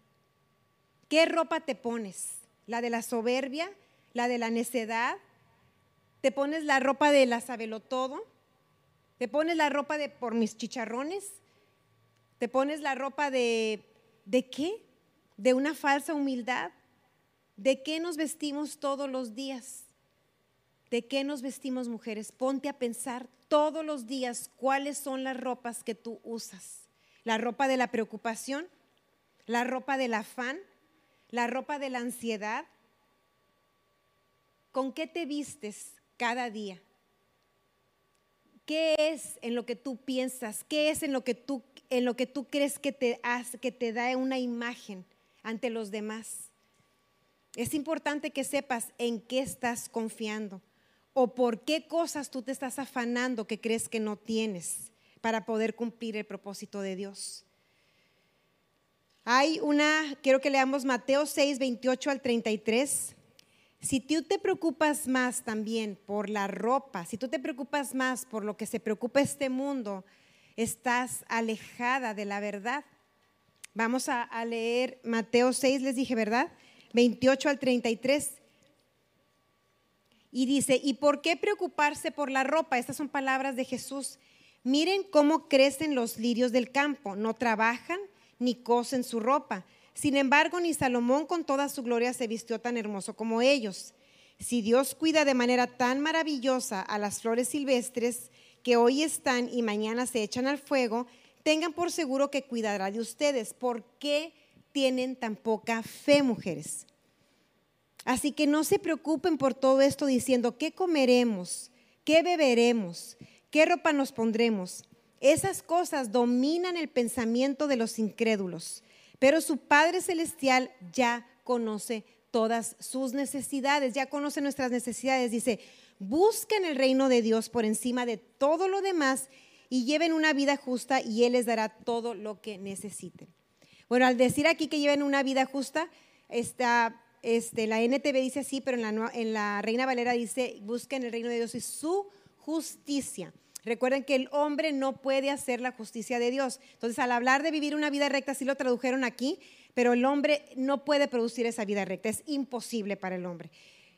¿Qué ropa te pones? ¿La de la soberbia? ¿La de la necedad? ¿Te pones la ropa de la todo? ¿Te pones la ropa de por mis chicharrones? ¿Te pones la ropa de de qué? ¿De una falsa humildad? ¿De qué nos vestimos todos los días? ¿De qué nos vestimos mujeres? Ponte a pensar todos los días cuáles son las ropas que tú usas. La ropa de la preocupación, la ropa del afán, la ropa de la ansiedad. ¿Con qué te vistes cada día? ¿Qué es en lo que tú piensas? ¿Qué es en lo que tú, en lo que tú crees que te hace, que te da una imagen ante los demás? Es importante que sepas en qué estás confiando o por qué cosas tú te estás afanando que crees que no tienes para poder cumplir el propósito de Dios. Hay una, quiero que leamos Mateo 6, 28 al 33. Si tú te preocupas más también por la ropa, si tú te preocupas más por lo que se preocupa este mundo, estás alejada de la verdad. Vamos a, a leer Mateo 6, les dije, ¿verdad? 28 al 33. Y dice, ¿y por qué preocuparse por la ropa? Estas son palabras de Jesús. Miren cómo crecen los lirios del campo, no trabajan ni cosen su ropa. Sin embargo, ni Salomón con toda su gloria se vistió tan hermoso como ellos. Si Dios cuida de manera tan maravillosa a las flores silvestres que hoy están y mañana se echan al fuego, tengan por seguro que cuidará de ustedes. ¿Por qué tienen tan poca fe, mujeres? Así que no se preocupen por todo esto diciendo, ¿qué comeremos? ¿Qué beberemos? ¿Qué ropa nos pondremos? Esas cosas dominan el pensamiento de los incrédulos, pero su Padre Celestial ya conoce todas sus necesidades, ya conoce nuestras necesidades. Dice, busquen el reino de Dios por encima de todo lo demás y lleven una vida justa y Él les dará todo lo que necesiten. Bueno, al decir aquí que lleven una vida justa, está este, la NTV dice así, pero en la, en la Reina Valera dice, busquen el reino de Dios y su justicia. Recuerden que el hombre no puede hacer la justicia de Dios. Entonces, al hablar de vivir una vida recta, sí lo tradujeron aquí, pero el hombre no puede producir esa vida recta. Es imposible para el hombre.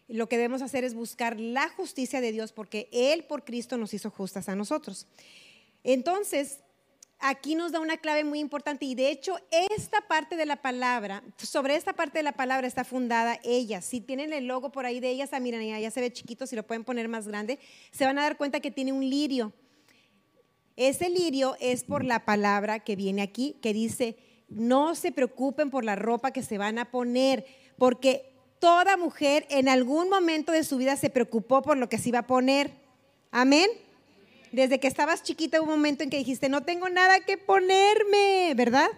Lo que debemos hacer es buscar la justicia de Dios porque Él por Cristo nos hizo justas a nosotros. Entonces, aquí nos da una clave muy importante y de hecho esta parte de la palabra, sobre esta parte de la palabra está fundada ella. Si tienen el logo por ahí de ellas, ah, miren, ya se ve chiquito, si lo pueden poner más grande, se van a dar cuenta que tiene un lirio. Ese lirio es por la palabra que viene aquí, que dice, no se preocupen por la ropa que se van a poner, porque toda mujer en algún momento de su vida se preocupó por lo que se iba a poner. Amén. Desde que estabas chiquita hubo un momento en que dijiste, no tengo nada que ponerme, ¿verdad?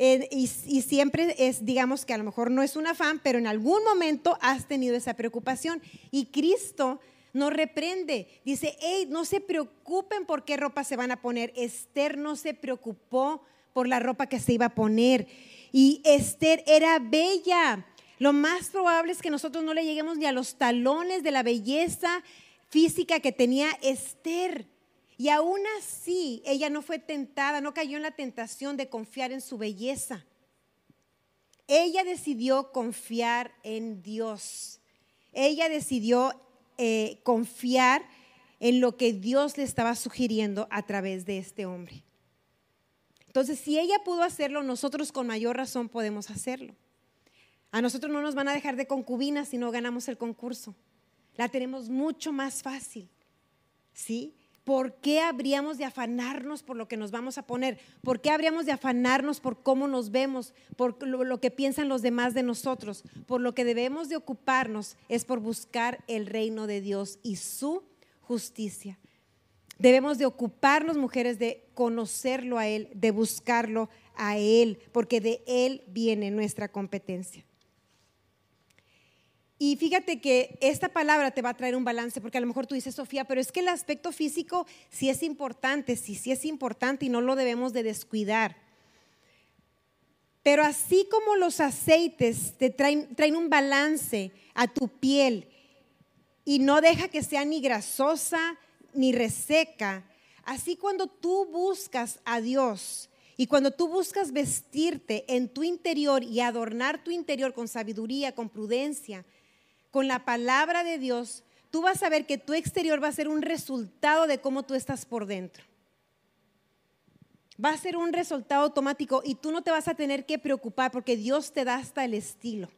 Eh, y, siempre es, digamos que a lo mejor no es un afán, pero en algún momento has tenido esa preocupación. Y Cristo nos reprende, dice, hey, no se preocupen por qué ropa se van a poner. Esther no se preocupó por la ropa que se iba a poner. Y Esther era bella. Lo más probable es que nosotros no le lleguemos ni a los talones de la belleza física que tenía Esther. Y aún así, ella no fue tentada, no cayó en la tentación de confiar en su belleza. Ella decidió confiar en Dios. Ella decidió eh, confiar en lo que Dios le estaba sugiriendo a través de este hombre. Entonces, si ella pudo hacerlo, nosotros con mayor razón podemos hacerlo. A nosotros no nos van a dejar de concubinas si no ganamos el concurso. La tenemos mucho más fácil. ¿Sí? ¿Por qué habríamos de afanarnos por lo que nos vamos a poner? ¿Por qué habríamos de afanarnos por cómo nos vemos, por lo, que piensan los demás de nosotros? Por lo que debemos de ocuparnos es por buscar el reino de Dios y su justicia. Debemos de ocuparnos, mujeres, de conocerlo a Él, de buscarlo a Él, porque de Él viene nuestra competencia. Y fíjate que esta palabra te va a traer un balance, porque a lo mejor tú dices, Sofía, pero es que el aspecto físico sí es importante, sí, sí es importante y no lo debemos de descuidar. Pero así como los aceites te traen, traen un balance a tu piel y no deja que sea ni grasosa ni reseca, así cuando tú buscas a Dios y cuando tú buscas vestirte en tu interior y adornar tu interior con sabiduría, con prudencia, con la palabra de Dios, tú vas a ver que tu exterior va a ser un resultado de cómo tú estás por dentro. Va a ser un resultado automático y tú no te vas a tener que preocupar porque Dios te da hasta el estilo.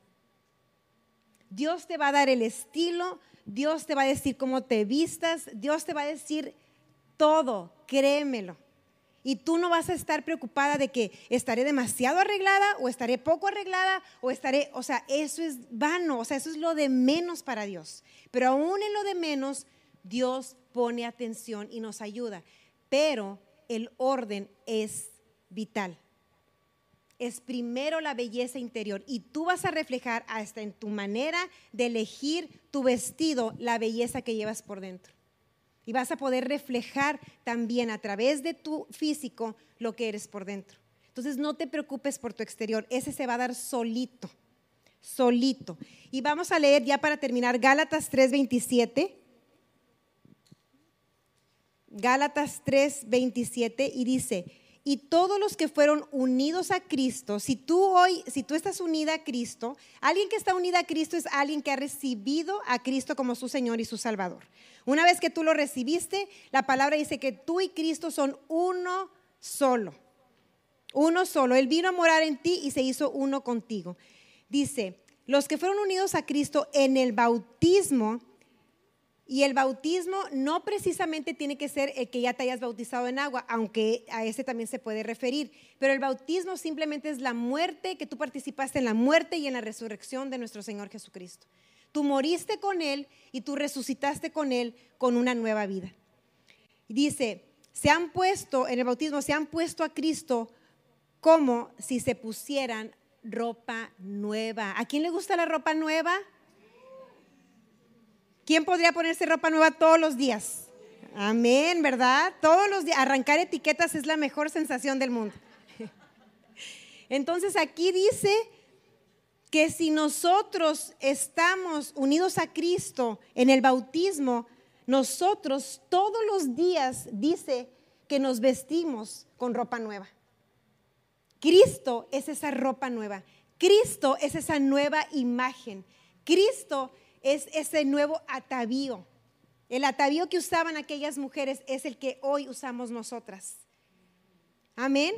Dios te va a dar el estilo, Dios te va a decir cómo te vistas, Dios te va a decir todo, créemelo. Y tú no vas a estar preocupada de que estaré demasiado arreglada o estaré poco arreglada o estaré, o sea, eso es vano, o sea, eso es lo de menos para Dios. Pero aún en lo de menos, Dios pone atención y nos ayuda. Pero el orden es vital. Es primero la belleza interior y tú vas a reflejar hasta en tu manera de elegir tu vestido la belleza que llevas por dentro. Y vas a poder reflejar también a través de tu físico lo que eres por dentro. Entonces no te preocupes por tu exterior, ese se va a dar solito, solito. Y vamos a leer ya para terminar Gálatas 3:27. Gálatas 3:27 y dice, y todos los que fueron unidos a Cristo, si tú hoy, si tú estás unida a Cristo, alguien que está unida a Cristo es alguien que ha recibido a Cristo como su Señor y su Salvador. Una vez que tú lo recibiste, la palabra dice que tú y Cristo son uno solo. Uno solo. Él vino a morar en ti y se hizo uno contigo. Dice, los que fueron unidos a Cristo en el bautismo, y el bautismo no precisamente tiene que ser el que ya te hayas bautizado en agua, aunque a ese también se puede referir. Pero el bautismo simplemente es la muerte, que tú participaste en la muerte y en la resurrección de nuestro Señor Jesucristo. Tú moriste con Él y tú resucitaste con Él con una nueva vida. Dice, se han puesto, en el bautismo, se han puesto a Cristo como si se pusieran ropa nueva. ¿A quién le gusta la ropa nueva? ¿Quién podría ponerse ropa nueva todos los días? Amén, ¿verdad? Todos los días. Arrancar etiquetas es la mejor sensación del mundo. Entonces aquí dice que si nosotros estamos unidos a Cristo en el bautismo, nosotros todos los días dice que nos vestimos con ropa nueva. Cristo es esa ropa nueva. Cristo es esa nueva imagen. Cristo es ese nuevo atavío. El atavío que usaban aquellas mujeres es el que hoy usamos nosotras. Amén.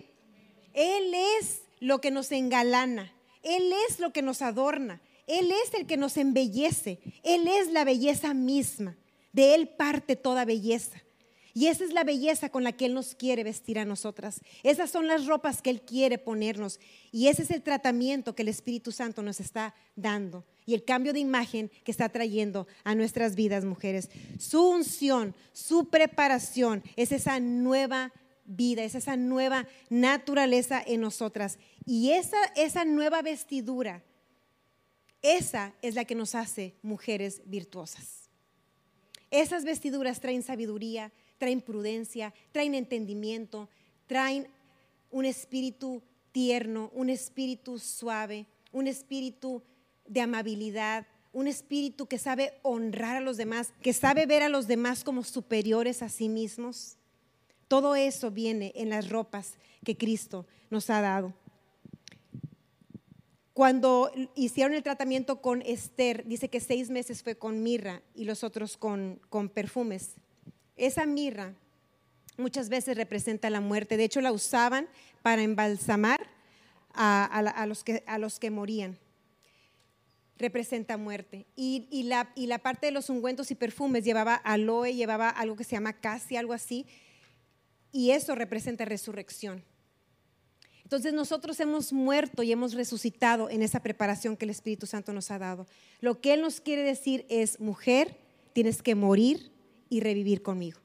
Él es lo que nos engalana. Él es lo que nos adorna. Él es el que nos embellece. Él es la belleza misma. De Él parte toda belleza. Y esa es la belleza con la que Él nos quiere vestir a nosotras. Esas son las ropas que Él quiere ponernos. Y ese es el tratamiento que el Espíritu Santo nos está dando. Y el cambio de imagen que está trayendo a nuestras vidas, mujeres. Su unción, su preparación es esa nueva vida, es esa nueva naturaleza en nosotras. Y esa, esa nueva vestidura, esa es la que nos hace mujeres virtuosas. Esas vestiduras traen sabiduría, traen prudencia, traen entendimiento, traen un espíritu tierno, un espíritu suave, un espíritu de amabilidad, un espíritu que sabe honrar a los demás, que sabe ver a los demás como superiores a sí mismos. Todo eso viene en las ropas que Cristo nos ha dado. Cuando hicieron el tratamiento con Esther, dice que seis meses fue con mirra y los otros con, con perfumes. Esa mirra muchas veces representa la muerte. De hecho, la usaban para embalsamar a, los, que, a los, que, morían. Representa muerte. Y, la, la, parte de los ungüentos y perfumes llevaba aloe, llevaba algo que se llama casi, algo así. Y eso representa resurrección. Entonces nosotros hemos muerto y hemos resucitado en esa preparación que el Espíritu Santo nos ha dado. Lo que Él nos quiere decir es, mujer, tienes que morir y revivir conmigo.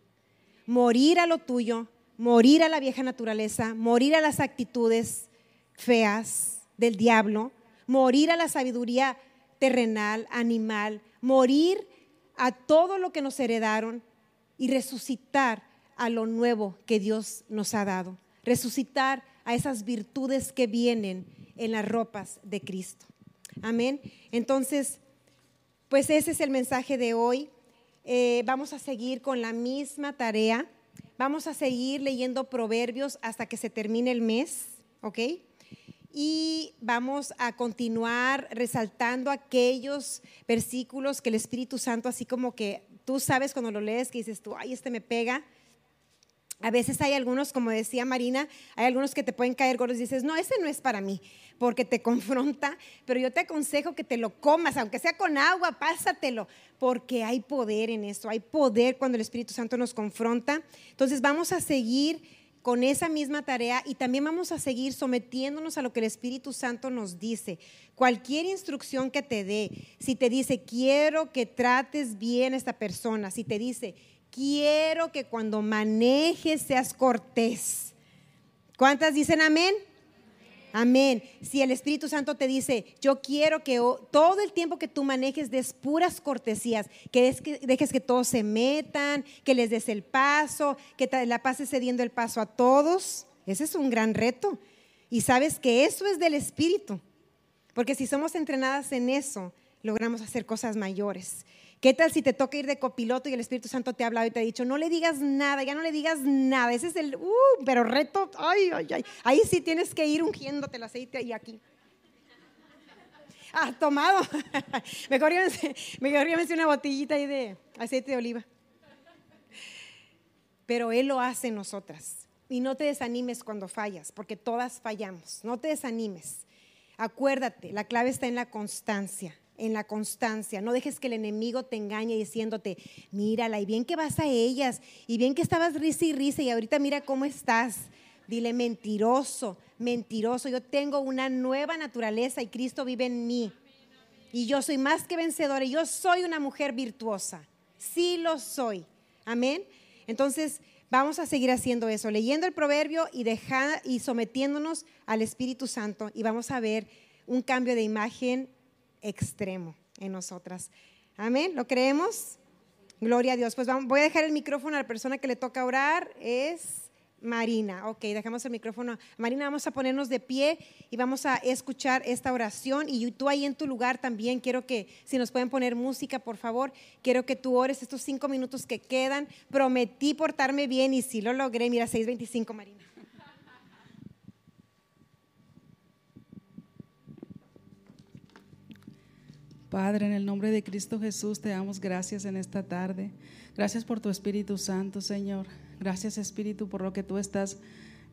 Morir a lo tuyo, morir a la vieja naturaleza, morir a las actitudes feas del diablo, morir a la sabiduría terrenal, animal, morir a todo lo que nos heredaron y resucitar a lo nuevo que Dios nos ha dado. Resucitar a esas virtudes que vienen en las ropas de Cristo. Amén. Entonces, pues ese es el mensaje de hoy. Eh, vamos a seguir con la misma tarea. Vamos a seguir leyendo proverbios hasta que se termine el mes, ¿ok? Y vamos a continuar resaltando aquellos versículos que el Espíritu Santo, así como que tú sabes cuando lo lees, que dices tú, ay, este me pega, a veces hay algunos, como decía Marina, hay algunos que te pueden caer gordos y dices, no, ese no es para mí, porque te confronta, pero yo te aconsejo que te lo comas, aunque sea con agua, pásatelo, porque hay poder en eso, hay poder cuando el Espíritu Santo nos confronta. Entonces vamos a seguir con esa misma tarea y también vamos a seguir sometiéndonos a lo que el Espíritu Santo nos dice. Cualquier instrucción que te dé, si te dice, quiero que trates bien a esta persona, si te dice, quiero que cuando manejes seas cortés. ¿Cuántas dicen amén? Amén. Si el Espíritu Santo te dice, yo quiero que todo el tiempo que tú manejes des puras cortesías, que, dejes que todos se metan, que les des el paso, que la pases cediendo el paso a todos, ese es un gran reto. Y sabes que eso es del Espíritu, porque si somos entrenadas en eso, logramos hacer cosas mayores. ¿Qué tal si te toca ir de copiloto y el Espíritu Santo te ha hablado y te ha dicho, no le digas nada, ya no le digas nada? Ese es el, uh, pero reto, ay, ay, ay. Ahí sí tienes que ir ungiéndote el aceite y aquí. Ah, tomado. mejor, me una botellita ahí de aceite de oliva. Pero Él lo hace en nosotras. Y no te desanimes cuando fallas, porque todas fallamos. No te desanimes. Acuérdate, la clave está en la constancia en la constancia. No dejes que el enemigo te engañe diciéndote, mírala, y bien que vas a ellas, y bien que estabas risa y risa, y ahorita mira cómo estás. Dile, mentiroso, mentiroso. Yo tengo una nueva naturaleza y Cristo vive en mí. Y yo soy más que vencedora. Y yo soy una mujer virtuosa. Sí lo soy. Amén. Entonces, vamos a seguir haciendo eso, leyendo el proverbio y, dejar, y sometiéndonos al Espíritu Santo. Y vamos a ver un cambio de imagen extremo en nosotras. Amén, ¿lo creemos? Gloria a Dios. Pues vamos, voy a dejar el micrófono a la persona que le toca orar, es Marina. Ok, dejamos el micrófono. Marina, vamos a ponernos de pie y vamos a escuchar esta oración. Y tú ahí en tu lugar también, quiero que, si nos pueden poner música, por favor, quiero que tú ores estos cinco minutos que quedan. Prometí portarme bien y si lo logré, mira, 6.25, Marina. Padre, en el nombre de Cristo Jesús te damos gracias en esta tarde. Gracias por tu Espíritu Santo, Señor. Gracias, Espíritu, por lo que tú estás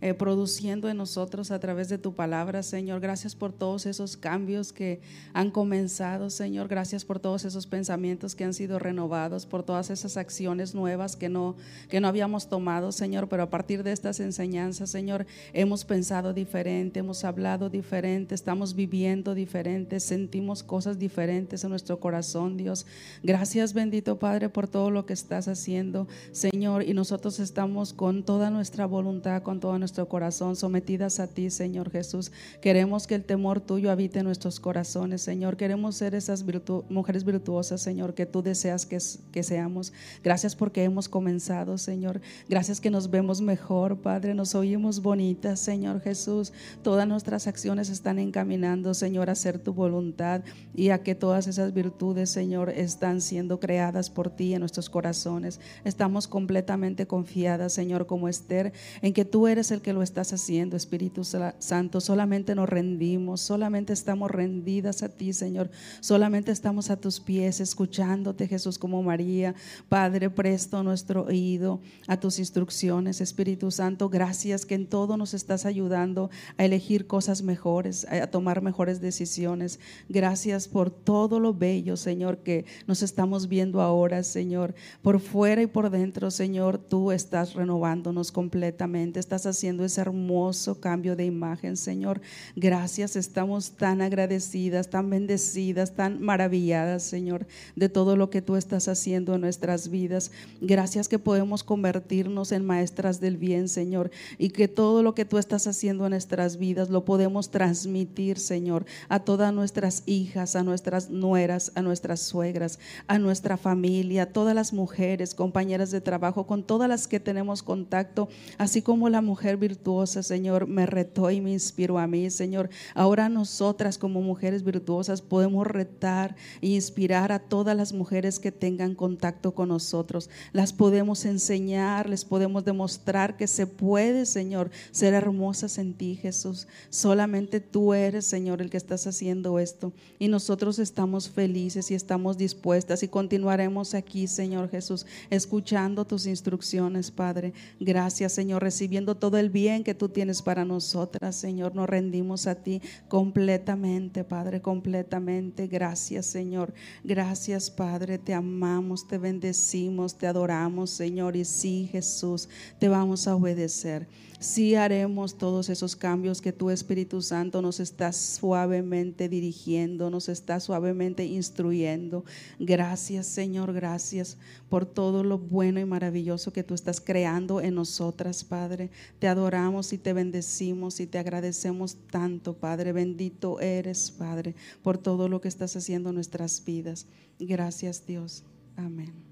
eh, produciendo en nosotros a través de tu palabra, Señor. Gracias por todos esos cambios que han comenzado, Señor. Gracias por todos esos pensamientos que han sido renovados, por todas esas acciones nuevas que no, que no habíamos tomado, Señor. Pero a partir de estas enseñanzas, Señor, hemos pensado diferente, hemos hablado diferente, estamos viviendo diferente, sentimos cosas diferentes en nuestro corazón, Dios. Gracias, bendito Padre, por todo lo que estás haciendo, Señor. Y nosotros estamos con toda nuestra voluntad, con toda nuestra corazón, sometidas a ti, Señor Jesús. Queremos que el temor tuyo habite en nuestros corazones, Señor. Queremos ser esas mujeres virtuosas, Señor, que tú deseas que, que seamos. Gracias porque hemos comenzado, Señor. Gracias que nos vemos mejor, Padre. Nos oímos bonitas, Señor Jesús. Todas nuestras acciones están encaminando, Señor, a hacer tu voluntad y a que todas esas virtudes, Señor, están siendo creadas por ti en nuestros corazones. Estamos completamente confiadas, Señor, como Esther, en que tú eres el que lo estás haciendo, Espíritu Santo. Solamente nos rendimos, solamente estamos rendidas a ti, Señor. Solamente estamos a tus pies, escuchándote, Jesús, como María. Padre, presto nuestro oído a tus instrucciones, Espíritu Santo. Gracias que en todo nos estás ayudando a elegir cosas mejores, a tomar mejores decisiones. Gracias por todo lo bello, Señor, que nos estamos viendo ahora, Señor. Por fuera y por dentro, Señor, tú estás renovándonos completamente. Estás haciendo haciendo ese hermoso cambio de imagen, Señor. Gracias, estamos tan agradecidas, tan bendecidas, tan maravilladas, Señor, de todo lo que tú estás haciendo en nuestras vidas. Gracias que podemos convertirnos en maestras del bien, Señor, y que todo lo que tú estás haciendo en nuestras vidas lo podemos transmitir, Señor, a todas nuestras hijas, a nuestras nueras, a nuestras suegras, a nuestra familia, a todas las mujeres, compañeras de trabajo, con todas las que tenemos contacto, así como la mujer virtuosa, Señor, me retó y me inspiró a mí, Señor. Ahora nosotras como mujeres virtuosas podemos retar e inspirar a todas las mujeres que tengan contacto con nosotros. Las podemos enseñar, les podemos demostrar que se puede, Señor, ser hermosas en ti, Jesús. Solamente tú eres, Señor, el que estás haciendo esto. Y nosotros estamos felices y estamos dispuestas y continuaremos aquí, Señor Jesús, escuchando tus instrucciones, Padre. Gracias, Señor, recibiendo todo el bien que tú tienes para nosotras, Señor. Nos rendimos a ti completamente, Padre, completamente. Gracias, Señor. Gracias, Padre. Te amamos, te bendecimos, te adoramos, Señor. Y sí, Jesús, te vamos a obedecer sí haremos todos esos cambios que tu Espíritu Santo nos está suavemente dirigiendo, nos está suavemente instruyendo. Gracias Señor, gracias por todo lo bueno y maravilloso que tú estás creando en nosotras, Padre. Te adoramos y te bendecimos y te agradecemos tanto, Padre. Bendito eres, Padre, por todo lo que estás haciendo en nuestras vidas. Gracias Dios. Amén.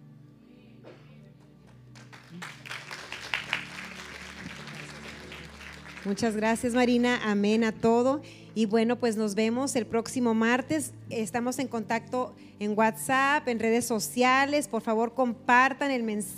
Muchas gracias Marina, amén a todo. Y bueno, pues nos vemos el próximo martes. Estamos en contacto en WhatsApp, en redes sociales. Por favor, compartan el mensaje.